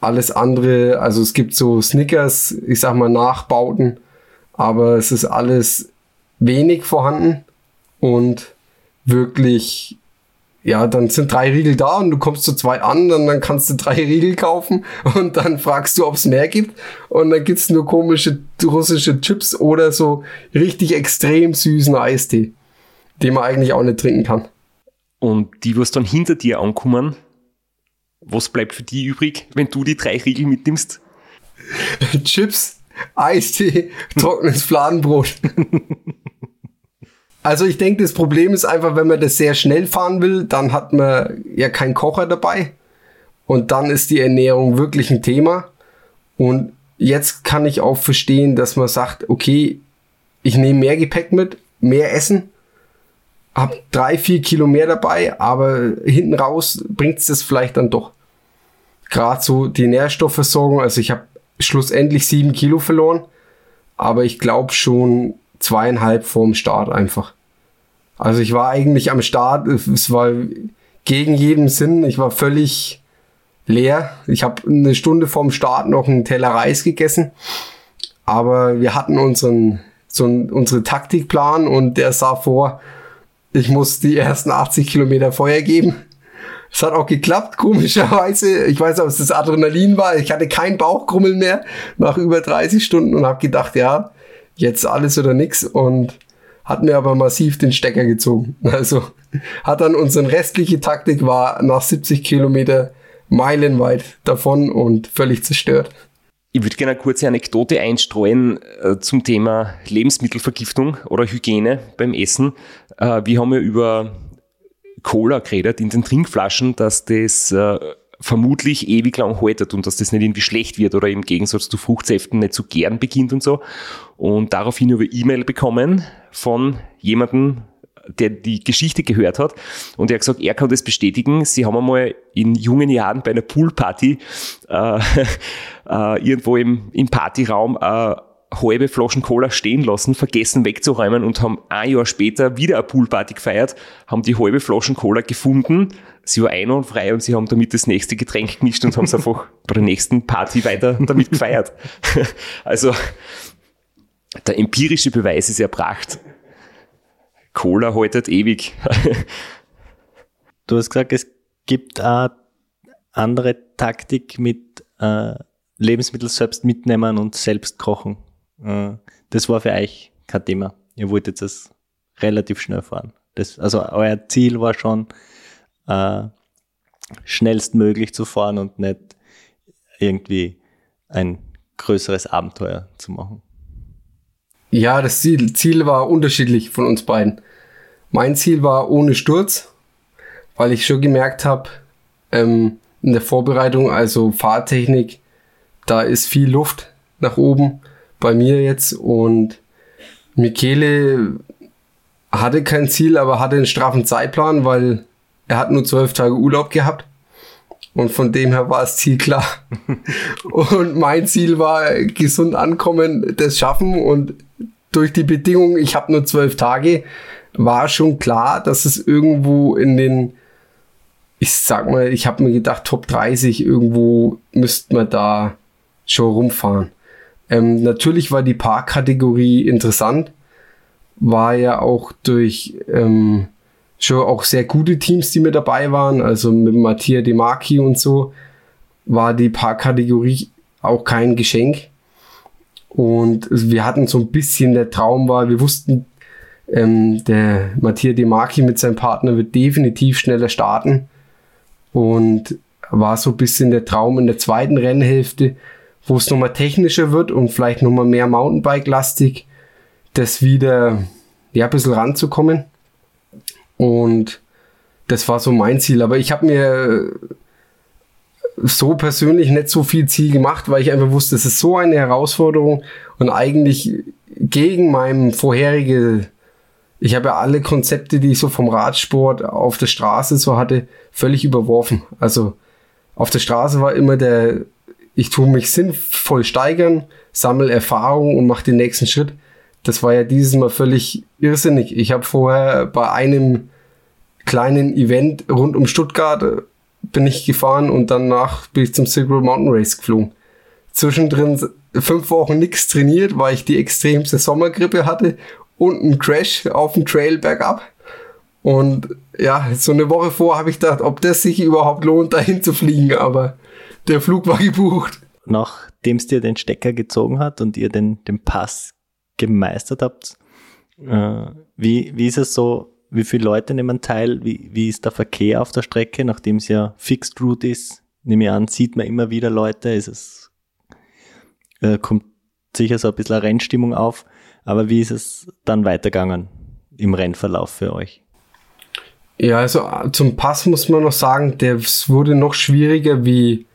alles andere, also es gibt so Snickers, ich sag mal Nachbauten, aber es ist alles wenig vorhanden und wirklich, ja, dann sind drei Riegel da und du kommst zu zweit an, dann, dann kannst du drei Riegel kaufen und dann fragst du, ob es mehr gibt und dann gibt's nur komische russische Chips oder so richtig extrem süßen Eistee den man eigentlich auch nicht trinken kann. Und die, was dann hinter dir ankommen, was bleibt für die übrig, wenn du die drei Riegel mitnimmst? Chips, Eistee, trockenes Fladenbrot. also ich denke, das Problem ist einfach, wenn man das sehr schnell fahren will, dann hat man ja keinen Kocher dabei. Und dann ist die Ernährung wirklich ein Thema. Und jetzt kann ich auch verstehen, dass man sagt, okay, ich nehme mehr Gepäck mit, mehr Essen hab drei, vier Kilo mehr dabei, aber hinten raus bringt es das vielleicht dann doch. Gerade so die Nährstoffversorgung, also ich habe schlussendlich sieben Kilo verloren, aber ich glaube schon zweieinhalb vorm Start einfach. Also ich war eigentlich am Start, es war gegen jeden Sinn, ich war völlig leer. Ich habe eine Stunde vorm Start noch einen Teller Reis gegessen, aber wir hatten unseren so unsere Taktikplan und der sah vor, ich muss die ersten 80 Kilometer Feuer geben. Es hat auch geklappt, komischerweise. Ich weiß nicht, ob es das Adrenalin war. Ich hatte kein Bauchkrummeln mehr nach über 30 Stunden und habe gedacht, ja, jetzt alles oder nix und hat mir aber massiv den Stecker gezogen. Also hat dann unsere restliche Taktik war nach 70 Kilometer meilenweit davon und völlig zerstört. Ich würde gerne eine kurze Anekdote einstreuen äh, zum Thema Lebensmittelvergiftung oder Hygiene beim Essen. Äh, wir haben ja über Cola geredet in den Trinkflaschen, dass das äh, vermutlich ewig lang haltet und dass das nicht irgendwie schlecht wird oder im Gegensatz zu Fruchtsäften nicht so gern beginnt und so. Und daraufhin habe ich E-Mail bekommen von jemandem, der die Geschichte gehört hat und er hat gesagt, er kann das bestätigen. Sie haben einmal in jungen Jahren bei einer Poolparty äh, äh, irgendwo im, im Partyraum äh, halbe Flaschen Cola stehen lassen, vergessen wegzuräumen und haben ein Jahr später wieder eine Poolparty gefeiert, haben die halbe Flaschen Cola gefunden. Sie war einwandfrei und sie haben damit das nächste Getränk gemischt und haben es einfach bei der nächsten Party weiter damit gefeiert. also der empirische Beweis ist erbracht. Cola haltet ewig. du hast gesagt, es gibt eine andere Taktik mit äh, Lebensmittel selbst mitnehmen und selbst kochen. Äh, das war für euch kein Thema. Ihr wolltet es relativ schnell fahren. Das, also euer Ziel war schon, äh, schnellstmöglich zu fahren und nicht irgendwie ein größeres Abenteuer zu machen. Ja, das Ziel, Ziel war unterschiedlich von uns beiden. Mein Ziel war ohne Sturz, weil ich schon gemerkt habe, ähm, in der Vorbereitung, also Fahrtechnik, da ist viel Luft nach oben bei mir jetzt und Michele hatte kein Ziel, aber hatte einen straffen Zeitplan, weil er hat nur zwölf Tage Urlaub gehabt. Und von dem her war das Ziel klar. und mein Ziel war gesund ankommen, das schaffen. Und durch die Bedingung, ich habe nur zwölf Tage, war schon klar, dass es irgendwo in den, ich sag mal, ich habe mir gedacht, Top 30, irgendwo müsste man da schon rumfahren. Ähm, natürlich war die Parkkategorie interessant, war ja auch durch ähm, schon auch sehr gute Teams, die mit dabei waren, also mit Mattia De Marchi und so, war die Parkkategorie auch kein Geschenk. Und wir hatten so ein bisschen der Traum war, wir wussten, ähm, der Mattia De Marchi mit seinem Partner wird definitiv schneller starten. Und war so ein bisschen der Traum in der zweiten Rennhälfte wo es nochmal technischer wird und vielleicht nochmal mehr Mountainbike-lastig, das wieder ja, ein bisschen ranzukommen. Und das war so mein Ziel. Aber ich habe mir so persönlich nicht so viel Ziel gemacht, weil ich einfach wusste, es ist so eine Herausforderung und eigentlich gegen meinem vorherige, ich habe ja alle Konzepte, die ich so vom Radsport auf der Straße so hatte, völlig überworfen. Also auf der Straße war immer der, ich tue mich sinnvoll steigern, sammle Erfahrung und mache den nächsten Schritt. Das war ja dieses Mal völlig irrsinnig. Ich habe vorher bei einem kleinen Event rund um Stuttgart bin ich gefahren und danach bin ich zum Road Mountain Race geflogen. Zwischendrin fünf Wochen nichts trainiert, weil ich die extremste Sommergrippe hatte und einen Crash auf dem Trail bergab. Und ja, so eine Woche vor habe ich gedacht, ob das sich überhaupt lohnt, dahin zu fliegen, aber der Flug war gebucht. Nachdem es dir den Stecker gezogen hat und ihr den, den Pass gemeistert habt, äh, wie, wie ist es so, wie viele Leute nehmen teil? Wie, wie ist der Verkehr auf der Strecke, nachdem es ja Fixed Route ist? Nehme ich an, sieht man immer wieder Leute, ist es, äh, kommt sicher so ein bisschen eine Rennstimmung auf. Aber wie ist es dann weitergegangen im Rennverlauf für euch? Ja, also äh, zum Pass muss man noch sagen, der wurde noch schwieriger wie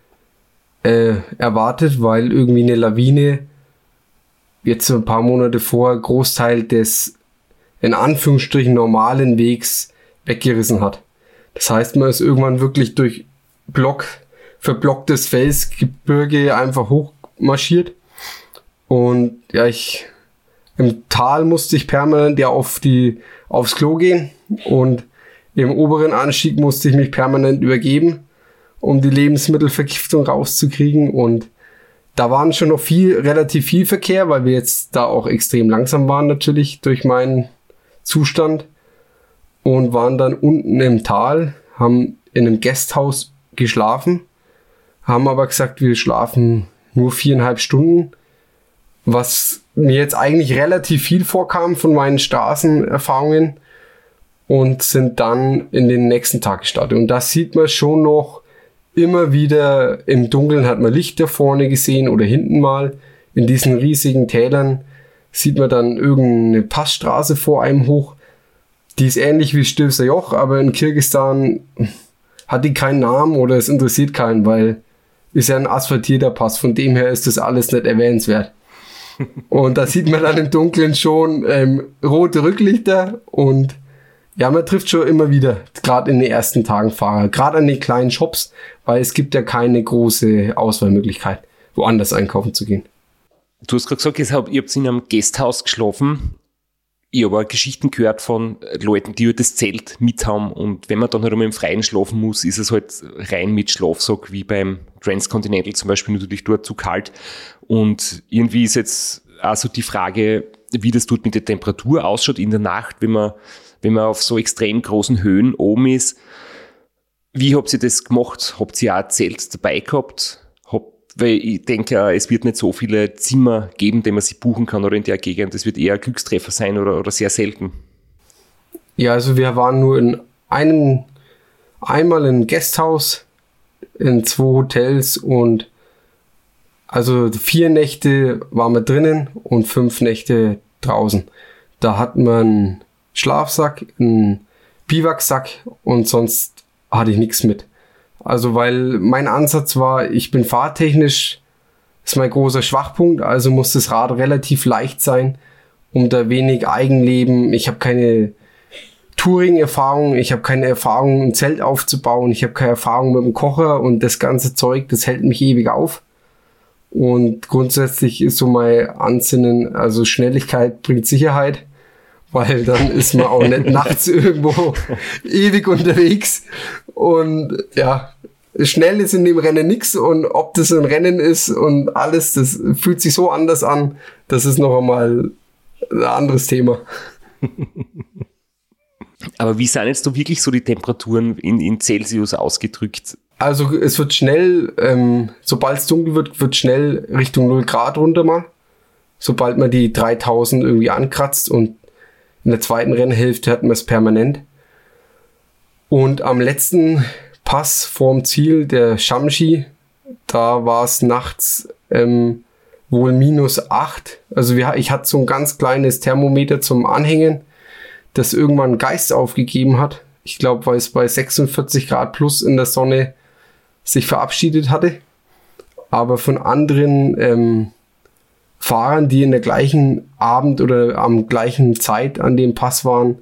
äh, erwartet, weil irgendwie eine Lawine jetzt ein paar Monate vor Großteil des in Anführungsstrichen normalen Wegs weggerissen hat. Das heißt, man ist irgendwann wirklich durch Block, verblocktes Felsgebirge einfach hochmarschiert. Und ja, ich, im Tal musste ich permanent ja auf die, aufs Klo gehen und im oberen Anstieg musste ich mich permanent übergeben, um die Lebensmittelvergiftung rauszukriegen und da waren schon noch viel, relativ viel Verkehr, weil wir jetzt da auch extrem langsam waren natürlich durch meinen Zustand und waren dann unten im Tal, haben in einem Gasthaus geschlafen, haben aber gesagt, wir schlafen nur viereinhalb Stunden, was mir jetzt eigentlich relativ viel vorkam von meinen Straßenerfahrungen und sind dann in den nächsten Tag gestartet. Und da sieht man schon noch immer wieder im Dunkeln hat man Lichter vorne gesehen oder hinten mal in diesen riesigen Tälern sieht man dann irgendeine Passstraße vor einem hoch. Die ist ähnlich wie Stilfser Joch, aber in Kirgistan hat die keinen Namen oder es interessiert keinen, weil ist ja ein asphaltierter Pass. Von dem her ist das alles nicht erwähnenswert. Und da sieht man dann im Dunkeln schon ähm, rote Rücklichter und ja, man trifft schon immer wieder, gerade in den ersten Tagen Fahrer, gerade an den kleinen Shops, weil es gibt ja keine große Auswahlmöglichkeit, woanders einkaufen zu gehen. Du hast gerade gesagt, ihr habt in einem Gasthaus geschlafen. Ich habe Geschichten gehört von Leuten, die halt das Zelt mit haben und wenn man dann halt einmal im Freien schlafen muss, ist es halt rein mit Schlafsack, wie beim Transcontinental zum Beispiel natürlich dort zu kalt. Und irgendwie ist jetzt also die Frage, wie das dort mit der Temperatur ausschaut in der Nacht, wenn man, wenn man auf so extrem großen Höhen oben ist. Wie habt ihr das gemacht? Habt ihr auch Zelt dabei gehabt? weil ich denke, es wird nicht so viele Zimmer geben, die man sich buchen kann oder in der Gegend. Das wird eher ein Glückstreffer sein oder, oder sehr selten. Ja, also wir waren nur in einem, einmal in Gasthaus, in zwei Hotels und also vier Nächte waren wir drinnen und fünf Nächte draußen. Da hat man Schlafsack, einen Biwaksack und sonst hatte ich nichts mit. Also weil mein Ansatz war, ich bin fahrtechnisch, ist mein großer Schwachpunkt, also muss das Rad relativ leicht sein, um da wenig Eigenleben. Ich habe keine Touring-Erfahrung, ich habe keine Erfahrung, ein Zelt aufzubauen, ich habe keine Erfahrung mit dem Kocher und das ganze Zeug, das hält mich ewig auf. Und grundsätzlich ist so mein Ansinnen, also Schnelligkeit bringt Sicherheit weil dann ist man auch nicht nachts irgendwo ewig unterwegs. Und ja, schnell ist in dem Rennen nichts und ob das ein Rennen ist und alles, das fühlt sich so anders an, das ist noch einmal ein anderes Thema. Aber wie sind jetzt da wirklich so die Temperaturen in, in Celsius ausgedrückt? Also es wird schnell, ähm, sobald es dunkel wird, wird schnell Richtung 0 Grad runter mal. Sobald man die 3000 irgendwie ankratzt und in der zweiten Rennhälfte hatten wir es permanent. Und am letzten Pass vorm Ziel, der Shamshi, da war es nachts ähm, wohl minus 8. Also wir, ich hatte so ein ganz kleines Thermometer zum Anhängen, das irgendwann Geist aufgegeben hat. Ich glaube, weil es bei 46 Grad plus in der Sonne sich verabschiedet hatte. Aber von anderen ähm, Fahrern, die in der gleichen Abend oder am gleichen Zeit an dem Pass waren,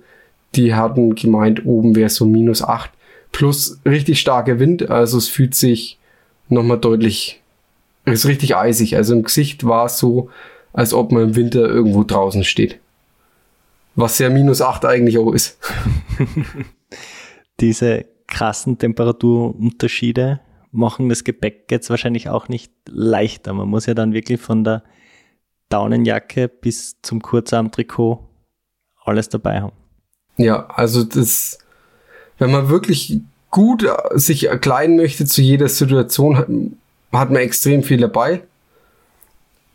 die hatten gemeint, oben wäre so minus 8 plus richtig starker Wind. Also es fühlt sich nochmal deutlich, ist richtig eisig. Also im Gesicht war es so, als ob man im Winter irgendwo draußen steht. Was ja minus 8 eigentlich auch ist. Diese krassen Temperaturunterschiede machen das Gepäck jetzt wahrscheinlich auch nicht leichter. Man muss ja dann wirklich von der Daunenjacke bis zum Kurzarmtrikot alles dabei haben. Ja, also das, wenn man wirklich gut sich erkleiden möchte zu jeder Situation, hat, hat man extrem viel dabei.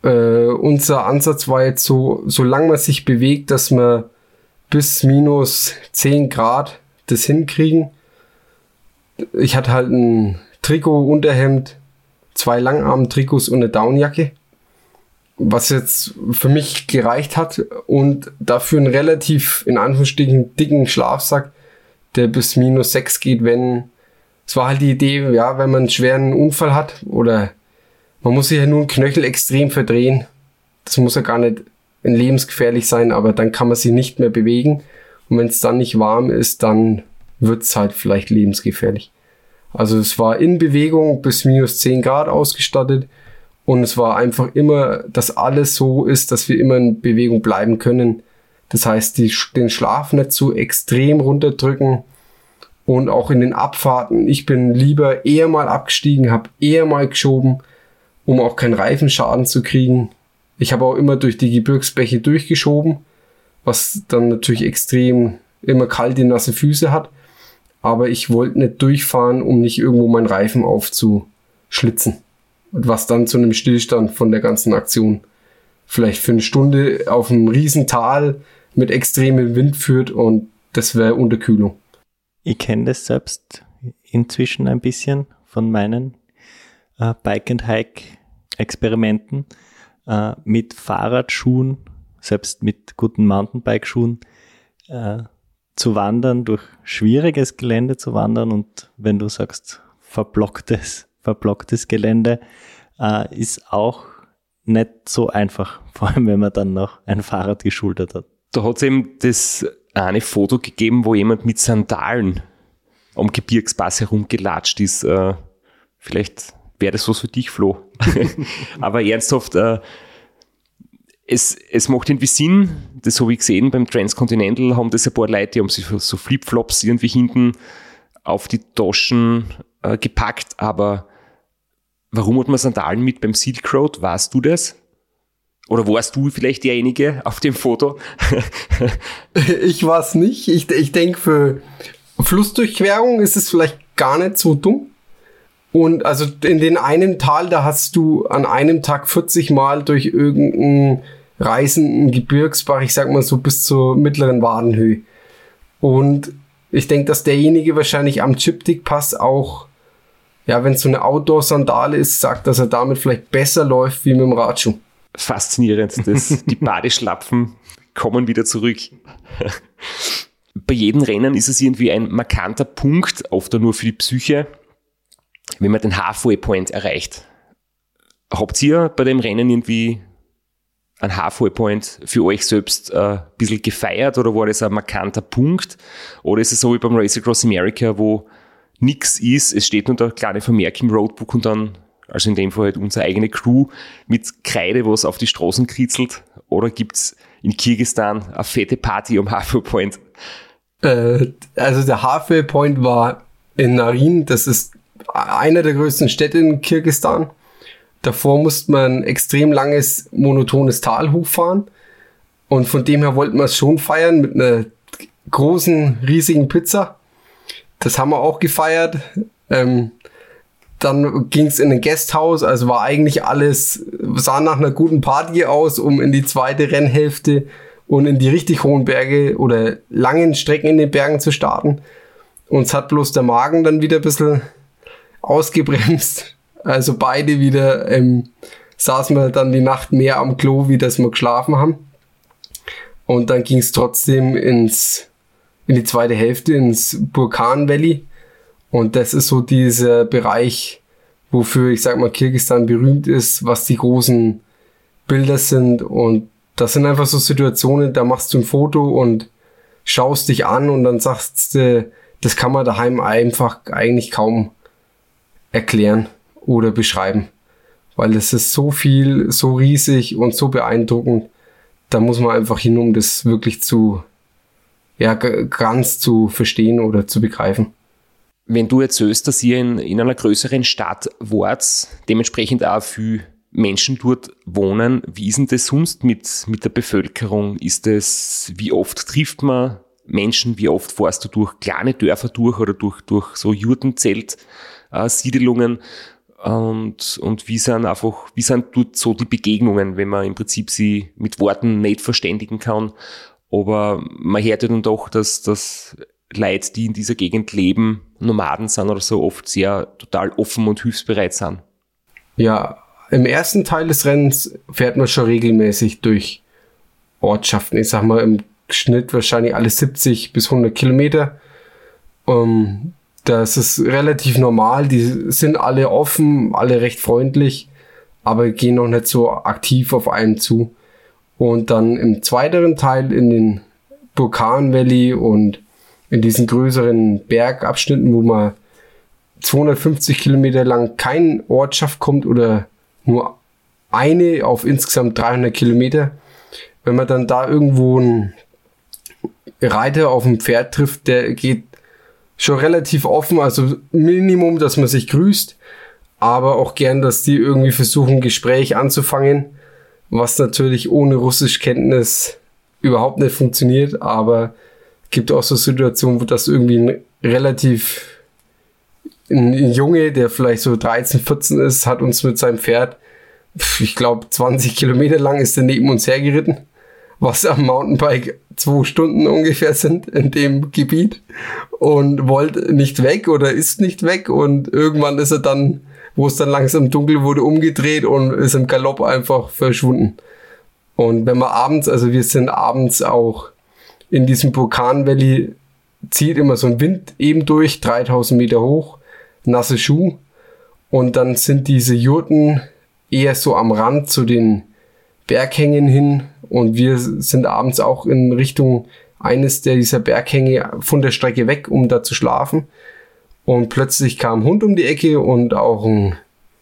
Äh, unser Ansatz war jetzt so, solange man sich bewegt, dass man bis minus 10 Grad das hinkriegen. Ich hatte halt ein Trikot, Unterhemd, zwei Langarm-Trikots und eine Downjacke was jetzt für mich gereicht hat und dafür einen relativ, in Anführungsstrichen, dicken Schlafsack, der bis minus sechs geht, wenn, es war halt die Idee, ja, wenn man einen schweren Unfall hat oder man muss sich ja nur einen Knöchel extrem verdrehen. Das muss ja gar nicht lebensgefährlich sein, aber dann kann man sich nicht mehr bewegen. Und wenn es dann nicht warm ist, dann wird es halt vielleicht lebensgefährlich. Also es war in Bewegung bis minus zehn Grad ausgestattet und es war einfach immer, dass alles so ist, dass wir immer in Bewegung bleiben können. Das heißt, die, den Schlaf nicht zu extrem runterdrücken. Und auch in den Abfahrten. Ich bin lieber eher mal abgestiegen, habe eher mal geschoben, um auch keinen Reifenschaden zu kriegen. Ich habe auch immer durch die Gebirgsbäche durchgeschoben, was dann natürlich extrem immer kalte, nasse Füße hat. Aber ich wollte nicht durchfahren, um nicht irgendwo meinen Reifen aufzuschlitzen und was dann zu einem Stillstand von der ganzen Aktion vielleicht für eine Stunde auf einem Riesental mit extremem Wind führt und das wäre Unterkühlung. Ich kenne das selbst inzwischen ein bisschen von meinen äh, Bike and Hike Experimenten äh, mit Fahrradschuhen, selbst mit guten Mountainbike-Schuhen äh, zu wandern, durch schwieriges Gelände zu wandern und wenn du sagst verblocktes verblocktes Gelände, äh, ist auch nicht so einfach, vor allem wenn man dann noch ein Fahrrad geschultert hat. Da hat es eben das eine Foto gegeben, wo jemand mit Sandalen am Gebirgspass herumgelatscht ist. Äh, vielleicht wäre das was für dich, Flo. Aber ernsthaft, äh, es, es macht irgendwie Sinn, das habe ich gesehen beim Transcontinental, haben das ein paar Leute, die haben sich so Flipflops irgendwie hinten auf die Taschen äh, gepackt, aber Warum hat man Sandalen mit beim Silk Road? Warst du das? Oder warst du vielleicht derjenige auf dem Foto? ich war nicht. Ich, ich denke, für Flussdurchquerung ist es vielleicht gar nicht so dumm. Und also in den einen Tal, da hast du an einem Tag 40 Mal durch irgendeinen reißenden Gebirgsbach, ich sag mal so bis zur mittleren Wadenhöhe. Und ich denke, dass derjenige wahrscheinlich am Chiptick-Pass auch ja, wenn es so eine Outdoor-Sandale ist, sagt, dass er damit vielleicht besser läuft wie mit dem Radschuh. Faszinierend. Das, die Badeschlapfen kommen wieder zurück. Bei jedem Rennen ist es irgendwie ein markanter Punkt, oft nur für die Psyche, wenn man den Halfway Point erreicht. Habt ihr bei dem Rennen irgendwie einen Halfway Point für euch selbst äh, ein bisschen gefeiert oder war das ein markanter Punkt? Oder ist es so wie beim Race Across America, wo nichts ist. Es steht nur der kleine Vermerk im Roadbook und dann, also in dem Fall halt unsere eigene Crew mit Kreide, was auf die Straßen kritzelt. Oder gibt's in Kirgistan eine fette Party am Halfway Point? Äh, also der Halfway Point war in Narin, das ist einer der größten Städte in Kirgistan. Davor musste man ein extrem langes, monotones Tal hochfahren. Und von dem her wollten wir es schon feiern mit einer großen, riesigen Pizza. Das haben wir auch gefeiert. Ähm, dann ging es in ein Gasthaus, also war eigentlich alles, sah nach einer guten Party aus, um in die zweite Rennhälfte und in die richtig hohen Berge oder langen Strecken in den Bergen zu starten. Uns hat bloß der Magen dann wieder ein bisschen ausgebremst. Also beide wieder ähm, saßen wir dann die Nacht mehr am Klo, wie das wir geschlafen haben. Und dann ging es trotzdem ins, in die zweite Hälfte, ins Burkan Valley. Und das ist so dieser Bereich, wofür ich sag mal Kirgistan berühmt ist, was die großen Bilder sind. Und das sind einfach so Situationen, da machst du ein Foto und schaust dich an und dann sagst du, das kann man daheim einfach eigentlich kaum erklären oder beschreiben. Weil es ist so viel, so riesig und so beeindruckend. Da muss man einfach hin, um das wirklich zu, ja, ganz zu verstehen oder zu begreifen. Wenn du erzählst, dass ihr in, in einer größeren Stadt wart, dementsprechend auch viel Menschen dort wohnen, wie ist denn das sonst mit, mit der Bevölkerung? Ist das, wie oft trifft man Menschen, wie oft fährst du durch kleine Dörfer durch oder durch, durch so Jurtenzelt-Siedelungen? Und, und wie sind einfach, wie sind dort so die Begegnungen, wenn man im Prinzip sie mit Worten nicht verständigen kann? Aber man hört ja dann doch, dass, dass Leute, die in dieser Gegend leben, Nomaden sind oder so, oft sehr total offen und hilfsbereit sind. Ja, im ersten Teil des Rennens fährt man schon regelmäßig durch Ortschaften. Ich sag mal im Schnitt wahrscheinlich alle 70 bis 100 Kilometer. Um, das ist relativ normal. Die sind alle offen, alle recht freundlich, aber gehen noch nicht so aktiv auf einen zu. Und dann im zweiteren Teil in den Burkan Valley und in diesen größeren Bergabschnitten, wo man 250 Kilometer lang keine Ortschaft kommt oder nur eine auf insgesamt 300 Kilometer. Wenn man dann da irgendwo einen Reiter auf dem Pferd trifft, der geht schon relativ offen, also Minimum, dass man sich grüßt, aber auch gern, dass die irgendwie versuchen, Gespräch anzufangen, was natürlich ohne Russischkenntnis überhaupt nicht funktioniert, aber gibt auch so Situationen, wo das irgendwie ein relativ ein Junge, der vielleicht so 13, 14 ist, hat uns mit seinem Pferd, ich glaube, 20 Kilometer lang ist er neben uns hergeritten, was am Mountainbike zwei Stunden ungefähr sind in dem Gebiet und wollte nicht weg oder ist nicht weg und irgendwann ist er dann, wo es dann langsam dunkel wurde, umgedreht und ist im Galopp einfach verschwunden. Und wenn man abends, also wir sind abends auch in diesem Vulkan Valley, zieht immer so ein Wind eben durch, 3000 Meter hoch nasse Schuhe. Und dann sind diese Jurten eher so am Rand zu den Berghängen hin. Und wir sind abends auch in Richtung eines der dieser Berghänge von der Strecke weg, um da zu schlafen. Und plötzlich kam ein Hund um die Ecke und auch ein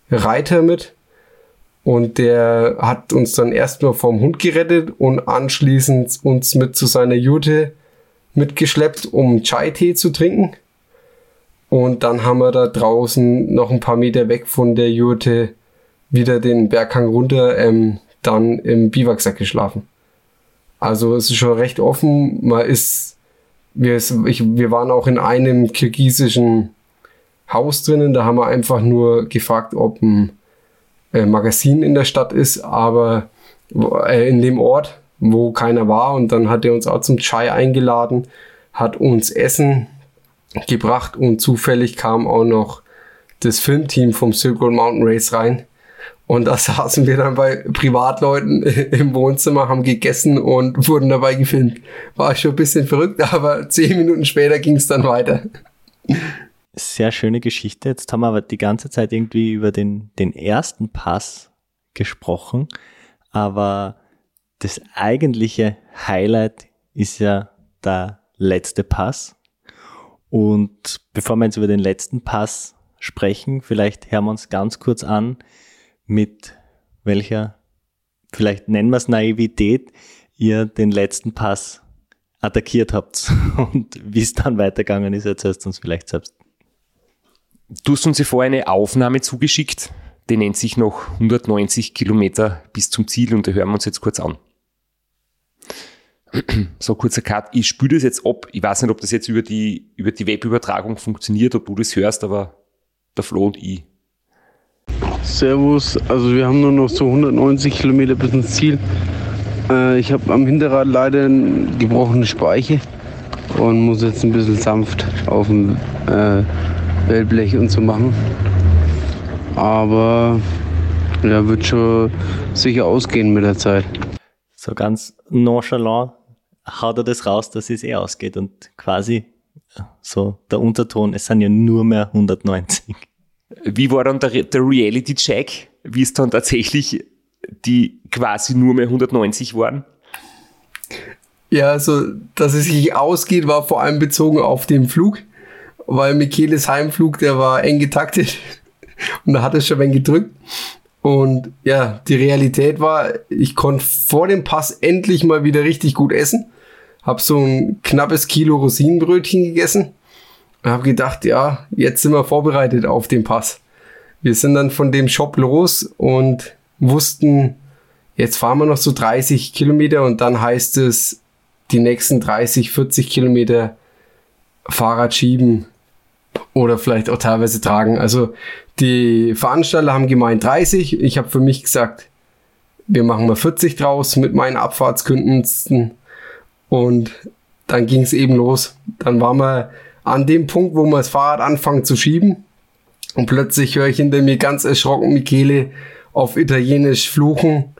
Reiter mit. Und der hat uns dann erstmal vom Hund gerettet und anschließend uns mit zu seiner Jute mitgeschleppt, um Chai-Tee zu trinken. Und dann haben wir da draußen noch ein paar Meter weg von der Jurte wieder den Berghang runter, ähm, dann im Biwaksack geschlafen. Also es ist schon recht offen. Man ist, wir, ich, wir waren auch in einem kirgisischen Haus drinnen. Da haben wir einfach nur gefragt, ob ein äh, Magazin in der Stadt ist, aber äh, in dem Ort, wo keiner war. Und dann hat er uns auch zum Chai eingeladen, hat uns Essen gebracht und zufällig kam auch noch das Filmteam vom Circle Mountain Race rein. Und da saßen wir dann bei Privatleuten im Wohnzimmer, haben gegessen und wurden dabei gefilmt. War schon ein bisschen verrückt, aber zehn Minuten später ging es dann weiter. Sehr schöne Geschichte. Jetzt haben wir aber die ganze Zeit irgendwie über den, den ersten Pass gesprochen. Aber das eigentliche Highlight ist ja der letzte Pass. Und bevor wir jetzt über den letzten Pass sprechen, vielleicht hören wir uns ganz kurz an, mit welcher, vielleicht nennen wir es Naivität, ihr den letzten Pass attackiert habt und wie es dann weitergegangen ist, erzählst du uns vielleicht selbst. Du hast uns ja vorher eine Aufnahme zugeschickt, die nennt sich noch 190 Kilometer bis zum Ziel und da hören wir uns jetzt kurz an so kurzer Cut, ich spüre das jetzt ab. Ich weiß nicht, ob das jetzt über die, über die Webübertragung funktioniert, ob du das hörst, aber der Flo und ich. Servus, also wir haben nur noch so 190 Kilometer bis ins Ziel. Äh, ich habe am Hinterrad leider eine gebrochene Speiche und muss jetzt ein bisschen sanft auf dem äh, Wellblech und so machen. Aber Ja, wird schon sicher ausgehen mit der Zeit. So ganz nonchalant haut er das raus, dass es eh ausgeht und quasi so der Unterton, es sind ja nur mehr 190. Wie war dann der, der Reality-Check, wie es dann tatsächlich die quasi nur mehr 190 waren? Ja, also, dass es sich ausgeht, war vor allem bezogen auf den Flug, weil Micheles Heimflug, der war eng getaktet und da hat es schon wenn gedrückt. Und ja, die Realität war, ich konnte vor dem Pass endlich mal wieder richtig gut essen. Hab so ein knappes Kilo Rosinenbrötchen gegessen und habe gedacht, ja, jetzt sind wir vorbereitet auf den Pass. Wir sind dann von dem Shop los und wussten, jetzt fahren wir noch so 30 Kilometer und dann heißt es, die nächsten 30, 40 Kilometer Fahrrad schieben oder vielleicht auch teilweise tragen. Also die Veranstalter haben gemeint 30. Ich habe für mich gesagt, wir machen mal 40 draus mit meinen Abfahrtskünsten. Und dann ging es eben los. Dann waren wir an dem Punkt, wo wir das Fahrrad anfangen zu schieben. Und plötzlich höre ich hinter mir ganz erschrocken Michele auf Italienisch fluchen.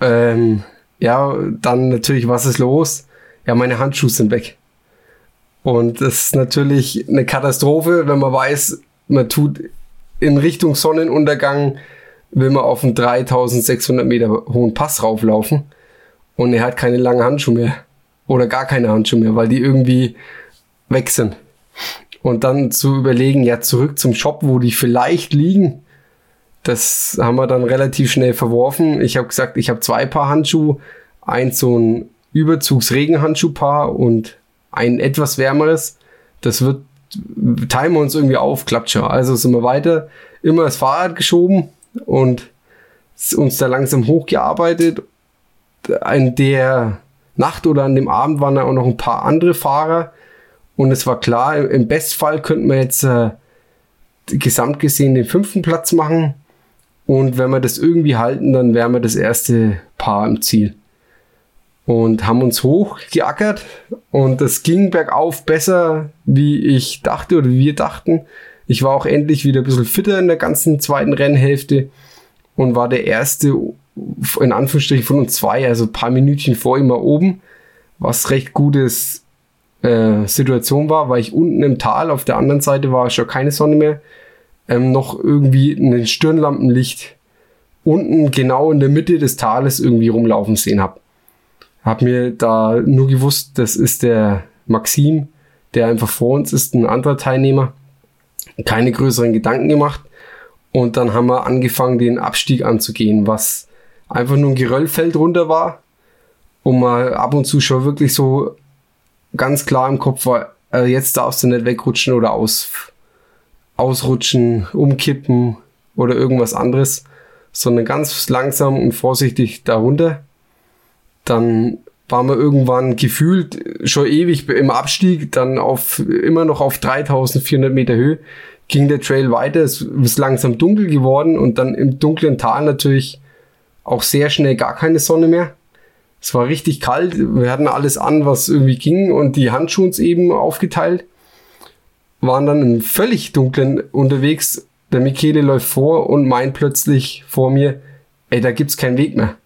Ähm, ja, dann natürlich, was ist los? Ja, meine Handschuhe sind weg. Und das ist natürlich eine Katastrophe, wenn man weiß, man tut in Richtung Sonnenuntergang, will man auf einen 3600 Meter hohen Pass rauflaufen und er hat keine langen Handschuhe mehr. Oder gar keine Handschuhe mehr, weil die irgendwie sind. Und dann zu überlegen, ja, zurück zum Shop, wo die vielleicht liegen, das haben wir dann relativ schnell verworfen. Ich habe gesagt, ich habe zwei Paar Handschuhe, eins so ein Überzugsregenhandschuhpaar und ein etwas wärmeres. Das wird, teilen wir uns irgendwie auf, klappt schon. Also sind wir weiter, immer das Fahrrad geschoben und uns da langsam hochgearbeitet. An der Nacht oder an dem Abend waren da auch noch ein paar andere Fahrer und es war klar, im Bestfall könnten wir jetzt äh, gesamt gesehen den fünften Platz machen und wenn wir das irgendwie halten, dann wären wir das erste Paar im Ziel. Und haben uns hochgeackert und es ging bergauf besser, wie ich dachte oder wie wir dachten. Ich war auch endlich wieder ein bisschen fitter in der ganzen zweiten Rennhälfte und war der erste, in Anführungsstrichen von uns zwei, also ein paar Minütchen vor immer oben, was recht gutes äh, Situation war, weil ich unten im Tal auf der anderen Seite war schon keine Sonne mehr ähm, noch irgendwie ein Stirnlampenlicht unten genau in der Mitte des Tales irgendwie rumlaufen sehen habe. Hab mir da nur gewusst, das ist der Maxim, der einfach vor uns ist, ein anderer Teilnehmer. Keine größeren Gedanken gemacht. Und dann haben wir angefangen, den Abstieg anzugehen, was einfach nur ein Geröllfeld runter war. Und mal ab und zu schon wirklich so ganz klar im Kopf war, äh, jetzt darfst du nicht wegrutschen oder aus, ausrutschen, umkippen oder irgendwas anderes, sondern ganz langsam und vorsichtig darunter. Dann waren wir irgendwann gefühlt schon ewig im Abstieg, dann auf immer noch auf 3400 Meter Höhe ging der Trail weiter. Es ist langsam dunkel geworden und dann im dunklen Tal natürlich auch sehr schnell gar keine Sonne mehr. Es war richtig kalt. Wir hatten alles an, was irgendwie ging und die Handschuhe uns eben aufgeteilt waren dann im völlig dunklen unterwegs. Der Michele läuft vor und meint plötzlich vor mir, ey, da gibt's keinen Weg mehr.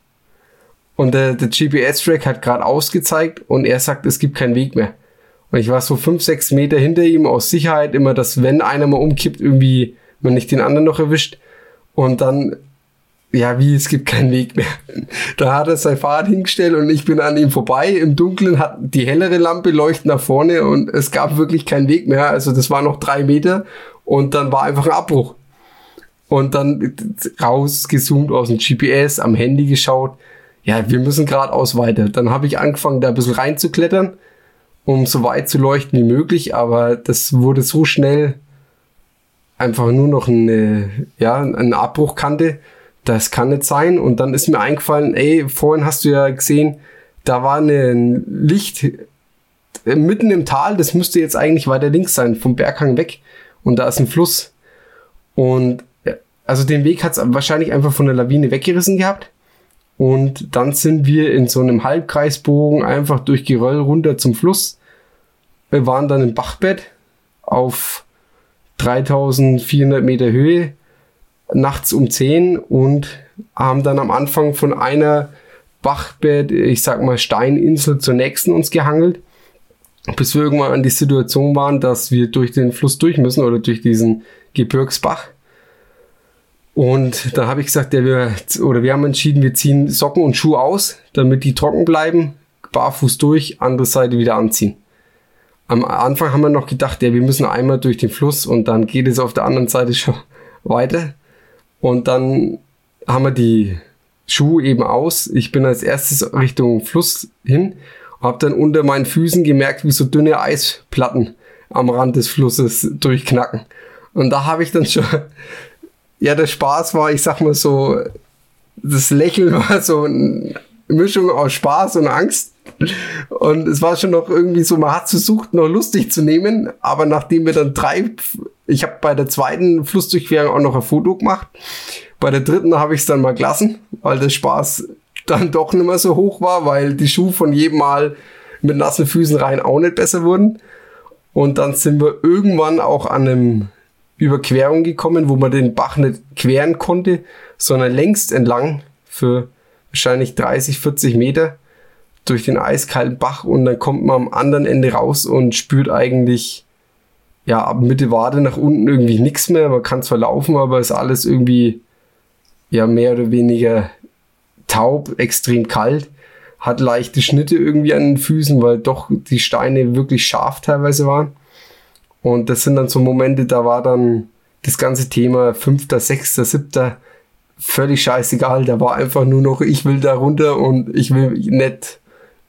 Und der, der GPS-Track hat gerade ausgezeigt und er sagt, es gibt keinen Weg mehr. Und ich war so fünf, sechs Meter hinter ihm aus Sicherheit, immer, dass wenn einer mal umkippt, irgendwie man nicht den anderen noch erwischt. Und dann ja, wie, es gibt keinen Weg mehr. Da hat er sein Fahrrad hingestellt und ich bin an ihm vorbei. Im Dunkeln hat die hellere Lampe leuchtet nach vorne und es gab wirklich keinen Weg mehr. Also das war noch drei Meter und dann war einfach ein Abbruch. Und dann rausgezoomt aus dem GPS, am Handy geschaut. Ja, wir müssen geradeaus weiter. Dann habe ich angefangen, da ein bisschen reinzuklettern, um so weit zu leuchten wie möglich. Aber das wurde so schnell einfach nur noch eine, ja, eine Abbruchkante das kann nicht sein. Und dann ist mir eingefallen, ey, vorhin hast du ja gesehen, da war ein Licht mitten im Tal, das müsste jetzt eigentlich weiter links sein, vom Berghang weg. Und da ist ein Fluss. Und also den Weg hat es wahrscheinlich einfach von der Lawine weggerissen gehabt. Und dann sind wir in so einem Halbkreisbogen einfach durch Geröll runter zum Fluss. Wir waren dann im Bachbett auf 3400 Meter Höhe nachts um 10 und haben dann am Anfang von einer Bachbett, ich sag mal Steininsel zur nächsten uns gehangelt, bis wir irgendwann an die Situation waren, dass wir durch den Fluss durch müssen oder durch diesen Gebirgsbach. Und da habe ich gesagt, ja, wir, oder wir haben entschieden, wir ziehen Socken und Schuhe aus, damit die trocken bleiben, barfuß durch, andere Seite wieder anziehen. Am Anfang haben wir noch gedacht, ja, wir müssen einmal durch den Fluss und dann geht es auf der anderen Seite schon weiter. Und dann haben wir die Schuhe eben aus. Ich bin als erstes Richtung Fluss hin, habe dann unter meinen Füßen gemerkt, wie so dünne Eisplatten am Rand des Flusses durchknacken. Und da habe ich dann schon ja, der Spaß war, ich sag mal so, das Lächeln war so eine Mischung aus Spaß und Angst. Und es war schon noch irgendwie so, man hat versucht, noch lustig zu nehmen, aber nachdem wir dann drei, ich habe bei der zweiten Flussdurchquerung auch noch ein Foto gemacht. Bei der dritten habe ich es dann mal gelassen, weil der Spaß dann doch nicht mehr so hoch war, weil die Schuhe von jedem Mal mit nassen Füßen rein auch nicht besser wurden. Und dann sind wir irgendwann auch an einem Überquerung gekommen, wo man den Bach nicht queren konnte, sondern längst entlang für wahrscheinlich 30, 40 Meter durch den eiskalten Bach und dann kommt man am anderen Ende raus und spürt eigentlich ja ab Mitte Wade nach unten irgendwie nichts mehr. Man kann zwar laufen, aber ist alles irgendwie ja mehr oder weniger taub, extrem kalt, hat leichte Schnitte irgendwie an den Füßen, weil doch die Steine wirklich scharf teilweise waren. Und das sind dann so Momente, da war dann das ganze Thema fünfter, sechster, siebter völlig scheißegal. Da war einfach nur noch, ich will da runter und ich will nicht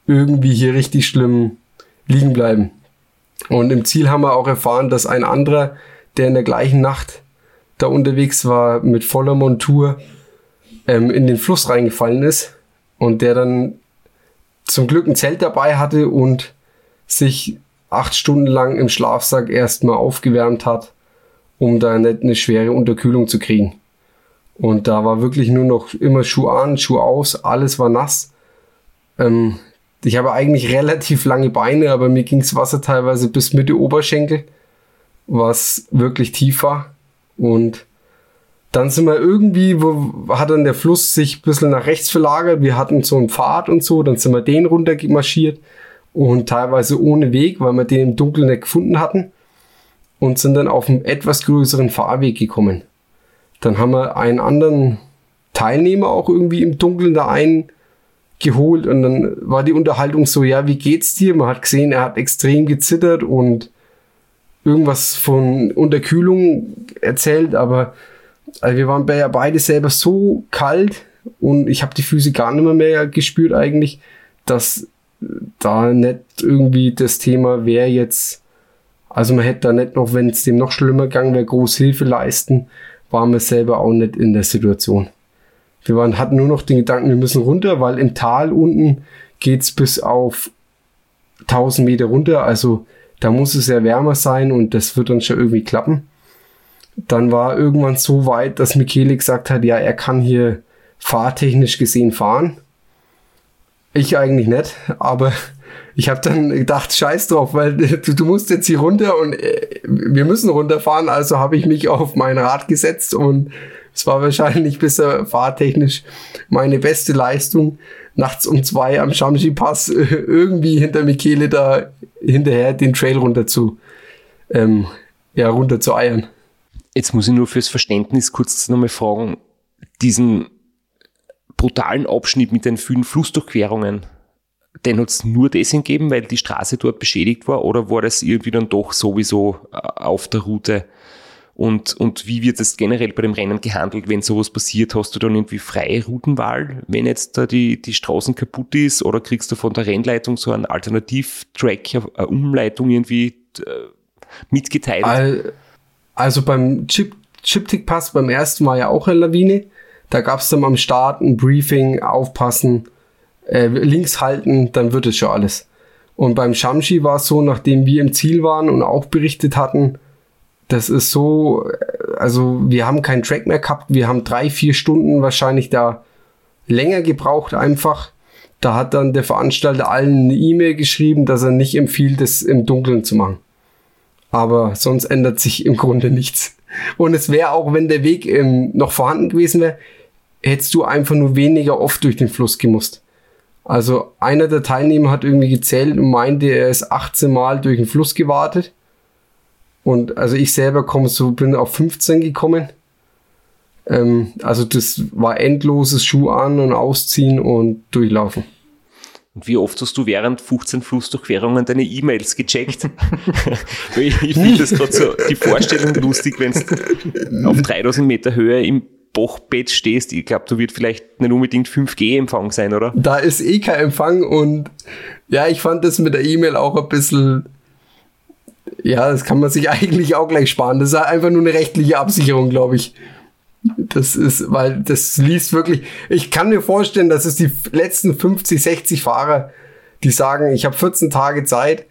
irgendwie hier richtig schlimm liegen bleiben. Und im Ziel haben wir auch erfahren, dass ein anderer, der in der gleichen Nacht da unterwegs war, mit voller Montur ähm, in den Fluss reingefallen ist und der dann zum Glück ein Zelt dabei hatte und sich acht Stunden lang im Schlafsack erstmal aufgewärmt hat, um da nicht eine schwere Unterkühlung zu kriegen. Und da war wirklich nur noch immer Schuh an, Schuh aus, alles war nass. Ähm, ich habe eigentlich relativ lange Beine, aber mir ging's Wasser teilweise bis Mitte Oberschenkel, was wirklich tief war. Und dann sind wir irgendwie, wo hat dann der Fluss sich ein bisschen nach rechts verlagert. Wir hatten so einen Pfad und so, dann sind wir den runter marschiert und teilweise ohne Weg, weil wir den im Dunkeln nicht gefunden hatten und sind dann auf einen etwas größeren Fahrweg gekommen. Dann haben wir einen anderen Teilnehmer auch irgendwie im Dunkeln da eingeholt und dann war die Unterhaltung so, ja, wie geht's dir? Man hat gesehen, er hat extrem gezittert und irgendwas von Unterkühlung erzählt, aber also wir waren ja beide selber so kalt und ich habe die Füße gar nicht mehr, mehr gespürt eigentlich, dass da nicht irgendwie das Thema wäre jetzt, also man hätte da nicht noch, wenn es dem noch schlimmer gegangen wäre, groß Hilfe leisten, waren wir selber auch nicht in der Situation. Wir waren, hatten nur noch den Gedanken, wir müssen runter, weil im Tal unten geht's bis auf 1000 Meter runter, also da muss es ja wärmer sein und das wird dann schon irgendwie klappen. Dann war irgendwann so weit, dass Michele gesagt hat, ja, er kann hier fahrtechnisch gesehen fahren. Ich eigentlich nicht, aber ich habe dann gedacht, scheiß drauf, weil du, du, musst jetzt hier runter und äh, wir müssen runterfahren, also habe ich mich auf mein Rad gesetzt und es war wahrscheinlich bisher fahrtechnisch meine beste Leistung, nachts um zwei am Shamshi-Pass äh, irgendwie hinter Michele da hinterher den Trail runter zu, ähm, ja, runter zu eiern. Jetzt muss ich nur fürs Verständnis kurz nochmal fragen, diesen brutalen Abschnitt mit den vielen Flussdurchquerungen, den hat es nur deswegen gegeben, weil die Straße dort beschädigt war oder war das irgendwie dann doch sowieso äh, auf der Route? Und, und wie wird das generell bei dem Rennen gehandelt, wenn sowas passiert? Hast du dann irgendwie freie Routenwahl, wenn jetzt da die, die Straßen kaputt ist oder kriegst du von der Rennleitung so einen Alternativ-Track, eine Umleitung irgendwie äh, mitgeteilt? Also beim Chip, Chiptick-Pass beim ersten war ja auch eine Lawine. Da gab es dann am Start ein Briefing, aufpassen, äh, links halten, dann wird es schon alles. Und beim Shamshi war es so, nachdem wir im Ziel waren und auch berichtet hatten, das ist so, also wir haben keinen Track mehr gehabt, wir haben drei, vier Stunden wahrscheinlich da länger gebraucht einfach. Da hat dann der Veranstalter allen eine E-Mail geschrieben, dass er nicht empfiehlt, das im Dunkeln zu machen. Aber sonst ändert sich im Grunde nichts. Und es wäre auch, wenn der Weg ähm, noch vorhanden gewesen wäre, hättest du einfach nur weniger oft durch den Fluss gemusst. Also einer der Teilnehmer hat irgendwie gezählt und meinte, er ist 18 Mal durch den Fluss gewartet. Und also ich selber komme so, bin auf 15 gekommen. Ähm, also das war endloses Schuh an und ausziehen und durchlaufen. Und wie oft hast du während 15 Flussdurchquerungen deine E-Mails gecheckt? ich finde das gerade so die Vorstellung lustig, wenn du auf 3000 Meter Höhe im Bachbett stehst. Ich glaube, da wird vielleicht nicht unbedingt 5G-Empfang sein, oder? Da ist eh kein Empfang und ja, ich fand das mit der E-Mail auch ein bisschen, ja, das kann man sich eigentlich auch gleich sparen. Das ist einfach nur eine rechtliche Absicherung, glaube ich. Das ist, weil das liest wirklich. Ich kann mir vorstellen, dass es die letzten 50, 60 Fahrer, die sagen, ich habe 14 Tage Zeit,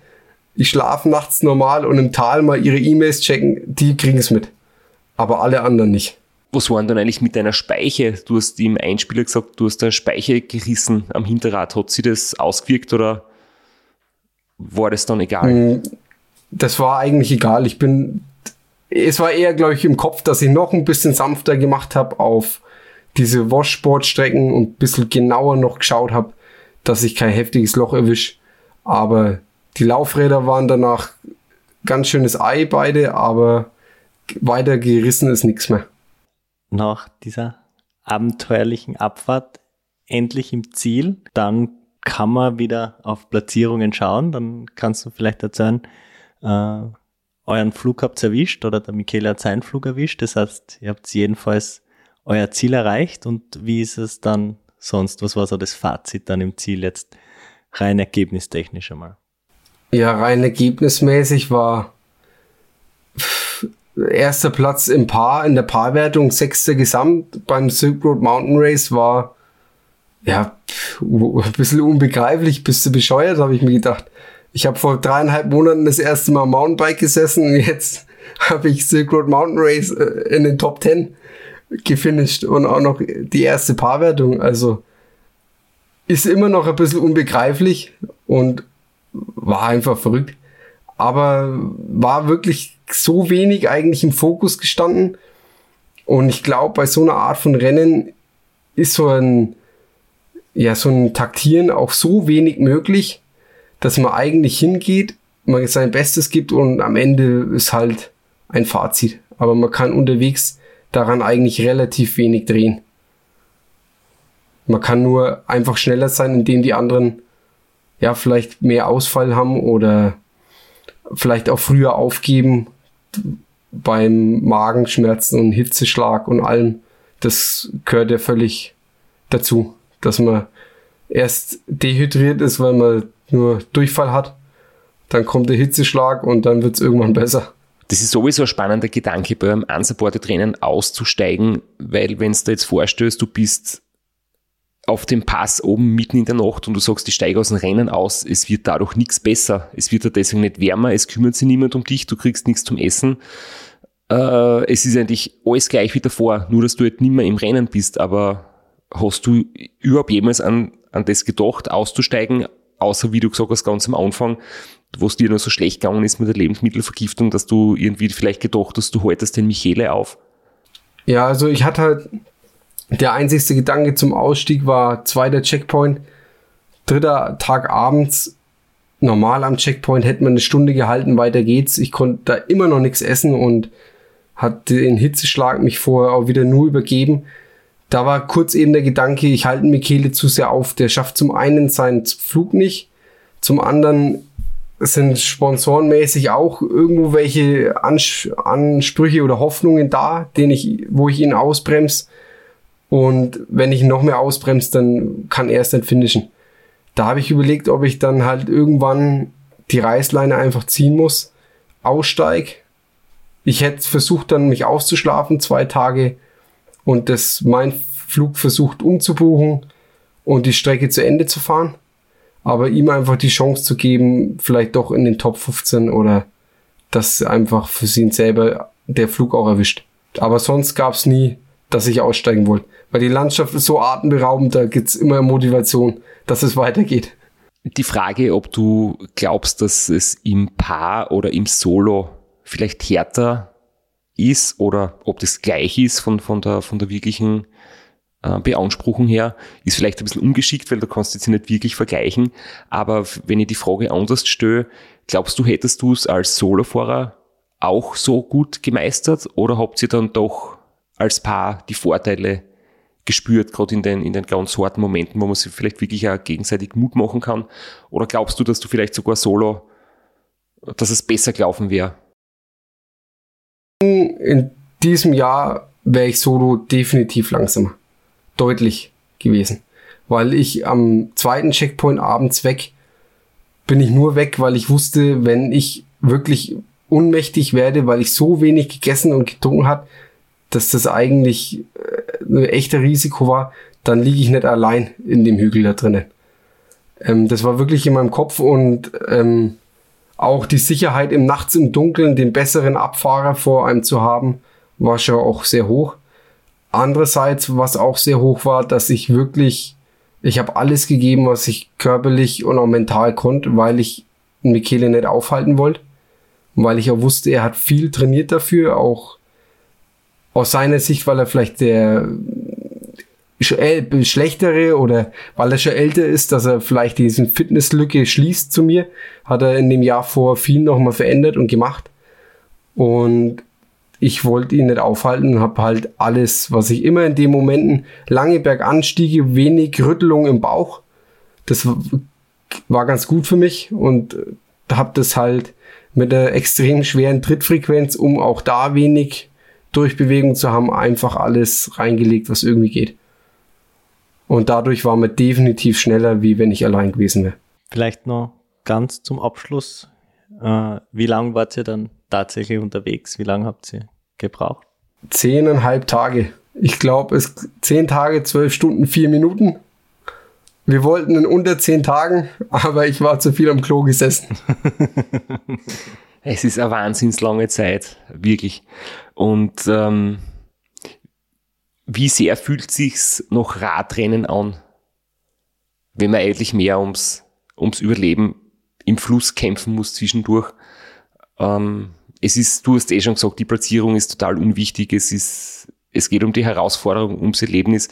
ich schlafe nachts normal und im Tal mal ihre E-Mails checken, die kriegen es mit. Aber alle anderen nicht. Was waren dann eigentlich mit deiner Speiche? Du hast im Einspieler gesagt, du hast eine Speiche gerissen am Hinterrad. Hat sie das ausgewirkt oder war das dann egal? Das war eigentlich egal. Ich bin es war eher, glaube ich, im Kopf, dass ich noch ein bisschen sanfter gemacht habe auf diese Washboard-Strecken und ein bisschen genauer noch geschaut habe, dass ich kein heftiges Loch erwisch. Aber die Laufräder waren danach ganz schönes Ei beide, aber weiter gerissen ist nichts mehr. Nach dieser abenteuerlichen Abfahrt endlich im Ziel, dann kann man wieder auf Platzierungen schauen. Dann kannst du vielleicht erzählen, äh, euren Flug habt erwischt oder der Michele hat seinen Flug erwischt. Das heißt, ihr habt jedenfalls euer Ziel erreicht und wie ist es dann sonst? Was war so das Fazit dann im Ziel jetzt rein ergebnistechnisch einmal? Ja, rein ergebnismäßig war erster Platz im Paar, in der Paarwertung, sechster Gesamt beim Silk Road Mountain Race war ja ein bisschen unbegreiflich, bist du bescheuert, habe ich mir gedacht. Ich habe vor dreieinhalb Monaten das erste Mal Mountainbike gesessen und jetzt habe ich Silk Road Mountain Race äh, in den Top 10 gefinisht und auch noch die erste Paarwertung. Also ist immer noch ein bisschen unbegreiflich und war einfach verrückt. Aber war wirklich so wenig eigentlich im Fokus gestanden. Und ich glaube, bei so einer Art von Rennen ist so ein, ja, so ein Taktieren auch so wenig möglich, dass man eigentlich hingeht, man sein Bestes gibt und am Ende ist halt ein Fazit. Aber man kann unterwegs daran eigentlich relativ wenig drehen. Man kann nur einfach schneller sein, indem die anderen ja vielleicht mehr Ausfall haben oder vielleicht auch früher aufgeben beim Magenschmerzen und Hitzeschlag und allem. Das gehört ja völlig dazu, dass man erst dehydriert ist, weil man nur Durchfall hat. Dann kommt der Hitzeschlag und dann wird es irgendwann besser. Das ist sowieso ein spannender Gedanke, bei einem unsupported Rennen auszusteigen, weil wenn du dir jetzt vorstellst, du bist auf dem Pass oben mitten in der Nacht und du sagst, ich steige aus dem Rennen aus, es wird dadurch nichts besser. Es wird ja deswegen nicht wärmer, es kümmert sich niemand um dich, du kriegst nichts zum Essen. Äh, es ist eigentlich alles gleich wie davor, nur dass du halt nicht mehr im Rennen bist, aber hast du überhaupt jemals an, an das gedacht, auszusteigen, außer wie du gesagt hast, ganz am Anfang, wo es dir noch so schlecht gegangen ist mit der Lebensmittelvergiftung, dass du irgendwie vielleicht gedacht hast, du haltest den Michele auf? Ja, also ich hatte halt, der einzigste Gedanke zum Ausstieg war zweiter Checkpoint, dritter Tag abends, normal am Checkpoint hätte man eine Stunde gehalten, weiter geht's. Ich konnte da immer noch nichts essen und hat den Hitzeschlag mich vorher auch wieder nur übergeben da war kurz eben der Gedanke, ich halte Michele zu sehr auf. Der schafft zum einen seinen Flug nicht, zum anderen sind sponsorenmäßig auch irgendwo welche Ans Ansprüche oder Hoffnungen da, den ich, wo ich ihn ausbremse. Und wenn ich ihn noch mehr ausbremse, dann kann er es nicht finishen. Da habe ich überlegt, ob ich dann halt irgendwann die Reißleine einfach ziehen muss, aussteig. Ich hätte versucht dann mich auszuschlafen, zwei Tage und das mein Flug versucht umzubuchen und die Strecke zu Ende zu fahren. Aber ihm einfach die Chance zu geben, vielleicht doch in den Top 15 oder dass einfach für ihn selber der Flug auch erwischt. Aber sonst gab es nie, dass ich aussteigen wollte. Weil die Landschaft ist so atemberaubend, da gibt's immer Motivation, dass es weitergeht. Die Frage, ob du glaubst, dass es im Paar oder im Solo vielleicht härter ist oder ob das gleich ist von, von, der, von der wirklichen äh, Beanspruchung her, ist vielleicht ein bisschen ungeschickt, weil du kannst jetzt nicht wirklich vergleichen. Aber wenn ich die Frage anders stelle, glaubst du, hättest du es als Solofahrer auch so gut gemeistert oder habt ihr dann doch als Paar die Vorteile gespürt, gerade in den, in den ganz harten Momenten, wo man sich vielleicht wirklich auch gegenseitig Mut machen kann? Oder glaubst du, dass du vielleicht sogar solo, dass es besser gelaufen wäre? In diesem Jahr wäre ich solo definitiv langsamer. Deutlich gewesen. Weil ich am zweiten Checkpoint abends weg bin ich nur weg, weil ich wusste, wenn ich wirklich unmächtig werde, weil ich so wenig gegessen und getrunken hat, dass das eigentlich äh, ein echter Risiko war, dann liege ich nicht allein in dem Hügel da drinnen. Ähm, das war wirklich in meinem Kopf und ähm, auch die Sicherheit im Nachts im Dunkeln, den besseren Abfahrer vor einem zu haben, war schon auch sehr hoch. Andererseits, was auch sehr hoch war, dass ich wirklich, ich habe alles gegeben, was ich körperlich und auch mental konnte, weil ich Michele nicht aufhalten wollte. Weil ich auch wusste, er hat viel trainiert dafür, auch aus seiner Sicht, weil er vielleicht der schlechtere oder weil er schon älter ist, dass er vielleicht diesen Fitnesslücke schließt zu mir, hat er in dem Jahr vor viel nochmal verändert und gemacht. Und ich wollte ihn nicht aufhalten habe halt alles, was ich immer in den Momenten, lange Berganstiege, wenig Rüttelung im Bauch, das war ganz gut für mich und habe das halt mit der extrem schweren Trittfrequenz, um auch da wenig Durchbewegung zu haben, einfach alles reingelegt, was irgendwie geht. Und dadurch war man definitiv schneller, wie wenn ich allein gewesen wäre. Vielleicht noch ganz zum Abschluss. Äh, wie lange wart ihr dann tatsächlich unterwegs? Wie lange habt ihr gebraucht? Zehneinhalb Tage. Ich glaube, es zehn Tage, zwölf Stunden, vier Minuten. Wir wollten in unter zehn Tagen, aber ich war zu viel am Klo gesessen. es ist eine wahnsinns lange Zeit, wirklich. Und ähm, wie sehr fühlt sich's noch Radrennen an, wenn man eigentlich mehr ums, ums Überleben im Fluss kämpfen muss zwischendurch. Ähm, es ist, du hast eh schon gesagt, die Platzierung ist total unwichtig. Es ist, es geht um die Herausforderung, ums Erlebnis.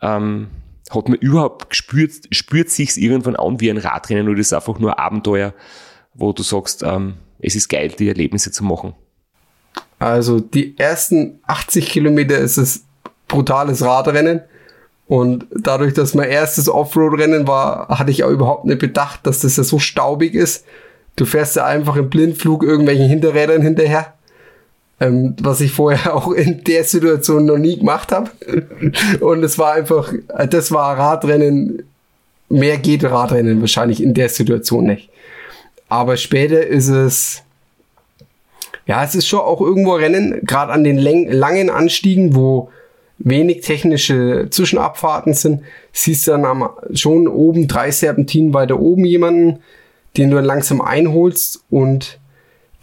Ähm, hat man überhaupt gespürt, spürt sich's irgendwann an wie ein Radrennen oder ist es einfach nur Abenteuer, wo du sagst, ähm, es ist geil, die Erlebnisse zu machen? Also die ersten 80 Kilometer ist es brutales Radrennen. Und dadurch, dass mein erstes Offroad-Rennen war, hatte ich auch überhaupt nicht bedacht, dass das ja so staubig ist. Du fährst ja einfach im Blindflug irgendwelchen Hinterrädern hinterher. Ähm, was ich vorher auch in der Situation noch nie gemacht habe. Und es war einfach, das war Radrennen. Mehr geht Radrennen wahrscheinlich in der Situation nicht. Aber später ist es, ja, es ist schon auch irgendwo Rennen, gerade an den langen Anstiegen, wo wenig technische Zwischenabfahrten sind, siehst du dann am, schon oben drei Serpentinen weiter oben jemanden, den du dann langsam einholst und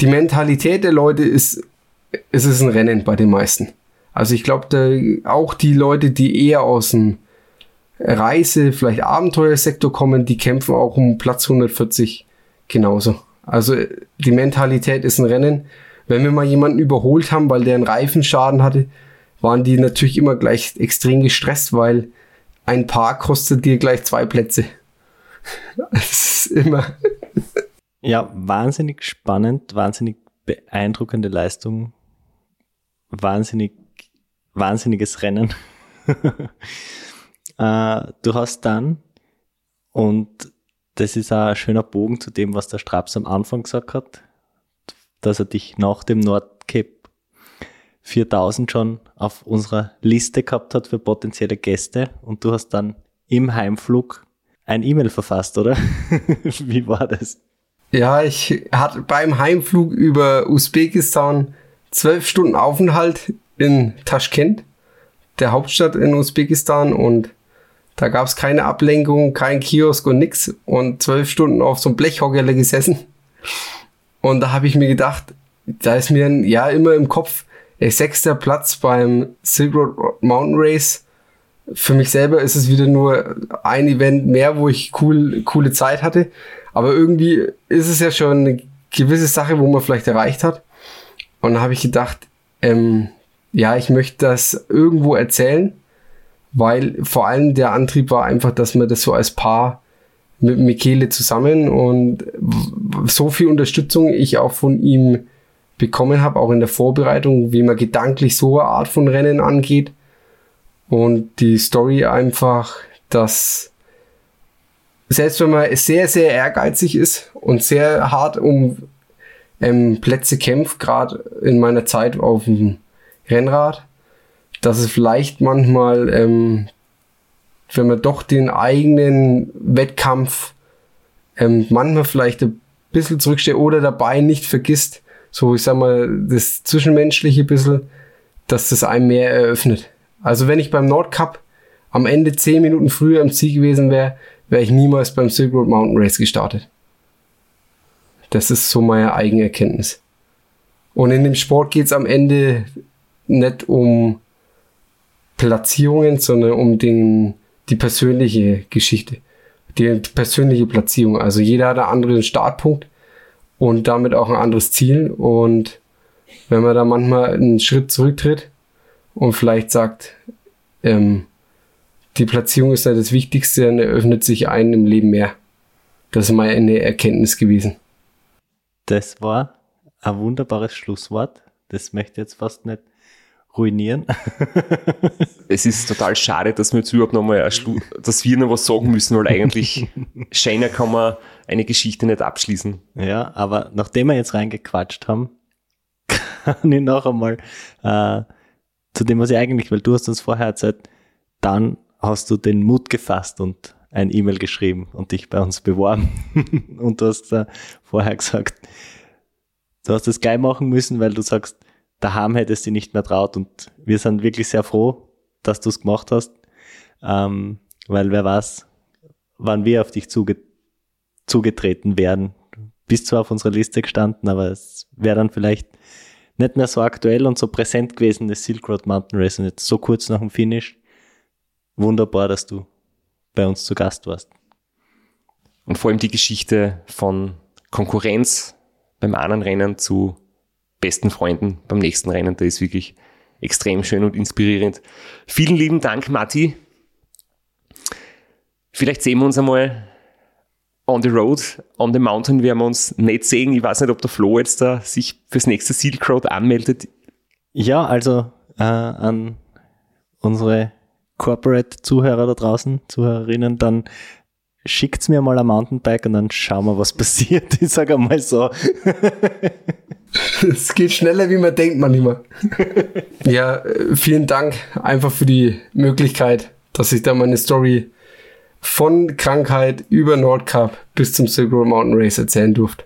die Mentalität der Leute ist, es ist ein Rennen bei den meisten. Also ich glaube, auch die Leute, die eher aus dem Reise, vielleicht Abenteuersektor kommen, die kämpfen auch um Platz 140 genauso. Also die Mentalität ist ein Rennen. Wenn wir mal jemanden überholt haben, weil der einen Reifenschaden hatte, waren die natürlich immer gleich extrem gestresst, weil ein Paar kostet dir gleich zwei Plätze. Das ist immer. Ja, wahnsinnig spannend, wahnsinnig beeindruckende Leistung, wahnsinnig, wahnsinniges Rennen. äh, du hast dann, und das ist ein schöner Bogen zu dem, was der Straps am Anfang gesagt hat, dass er dich nach dem Nordcape 4000 schon auf unserer Liste gehabt hat für potenzielle Gäste und du hast dann im Heimflug ein E-Mail verfasst, oder? Wie war das? Ja, ich hatte beim Heimflug über Usbekistan zwölf Stunden Aufenthalt in Taschkent, der Hauptstadt in Usbekistan und da gab es keine Ablenkung, kein Kiosk und nix und zwölf Stunden auf so einem Blechhockerle gesessen. Und da habe ich mir gedacht, da ist mir ja immer im Kopf, sechster Platz beim Silk Road Mountain Race. Für mich selber ist es wieder nur ein Event mehr, wo ich cool, coole Zeit hatte. Aber irgendwie ist es ja schon eine gewisse Sache, wo man vielleicht erreicht hat. Und da habe ich gedacht, ähm, ja, ich möchte das irgendwo erzählen, weil vor allem der Antrieb war einfach, dass wir das so als Paar mit Michele zusammen und so viel Unterstützung ich auch von ihm bekommen habe, auch in der Vorbereitung, wie man gedanklich so eine Art von Rennen angeht. Und die Story einfach, dass selbst wenn man sehr, sehr ehrgeizig ist und sehr hart um ähm, Plätze kämpft, gerade in meiner Zeit auf dem Rennrad, dass es vielleicht manchmal, ähm, wenn man doch den eigenen Wettkampf ähm, manchmal vielleicht ein bisschen zurücksteht oder dabei nicht vergisst, so ich sag mal, das Zwischenmenschliche bisschen, dass das einem mehr eröffnet. Also wenn ich beim Nordcup am Ende zehn Minuten früher im Ziel gewesen wäre, wäre ich niemals beim Silk Road Mountain Race gestartet. Das ist so meine eigene Erkenntnis. Und in dem Sport geht es am Ende nicht um Platzierungen, sondern um den, die persönliche Geschichte, die persönliche Platzierung. Also jeder hat einen anderen Startpunkt und damit auch ein anderes Ziel. Und wenn man da manchmal einen Schritt zurücktritt und vielleicht sagt, ähm, die Platzierung ist ja das Wichtigste, dann eröffnet sich einen im Leben mehr. Das ist mal eine Erkenntnis gewesen. Das war ein wunderbares Schlusswort. Das möchte ich jetzt fast nicht ruinieren. es ist total schade, dass wir jetzt überhaupt nochmal, dass wir noch was sagen müssen, weil eigentlich schöner kann man eine Geschichte nicht abschließen. Ja, aber nachdem wir jetzt reingequatscht haben, kann ich noch einmal äh, zu dem, was ich eigentlich, weil du hast uns vorher erzählt, dann hast du den Mut gefasst und ein E-Mail geschrieben und dich bei uns beworben. und du hast äh, vorher gesagt, du hast das gleich machen müssen, weil du sagst, daheim hättest du nicht mehr traut und wir sind wirklich sehr froh, dass du es gemacht hast, ähm, weil wer weiß, wann wir auf dich zuge zugetreten wären. Bist zwar auf unserer Liste gestanden, aber es wäre dann vielleicht nicht mehr so aktuell und so präsent gewesen, das Silk Road Mountain Race und jetzt so kurz nach dem Finish. Wunderbar, dass du bei uns zu Gast warst. Und vor allem die Geschichte von Konkurrenz beim einen Rennen zu besten Freunden beim nächsten Rennen, da ist wirklich extrem schön und inspirierend. Vielen lieben Dank, Matti. Vielleicht sehen wir uns einmal on the road, on the mountain werden wir uns nicht sehen. Ich weiß nicht, ob der Flo jetzt da sich fürs nächste Silk Road anmeldet. Ja, also äh, an unsere Corporate-Zuhörer da draußen, Zuhörerinnen, dann schickt's mir mal ein Mountainbike und dann schauen wir, was passiert. Ich sage einmal so. Es geht schneller, wie man denkt manchmal. ja, vielen Dank einfach für die Möglichkeit, dass ich da meine Story von Krankheit über Nordcup bis zum Silk Road Mountain Race erzählen durfte.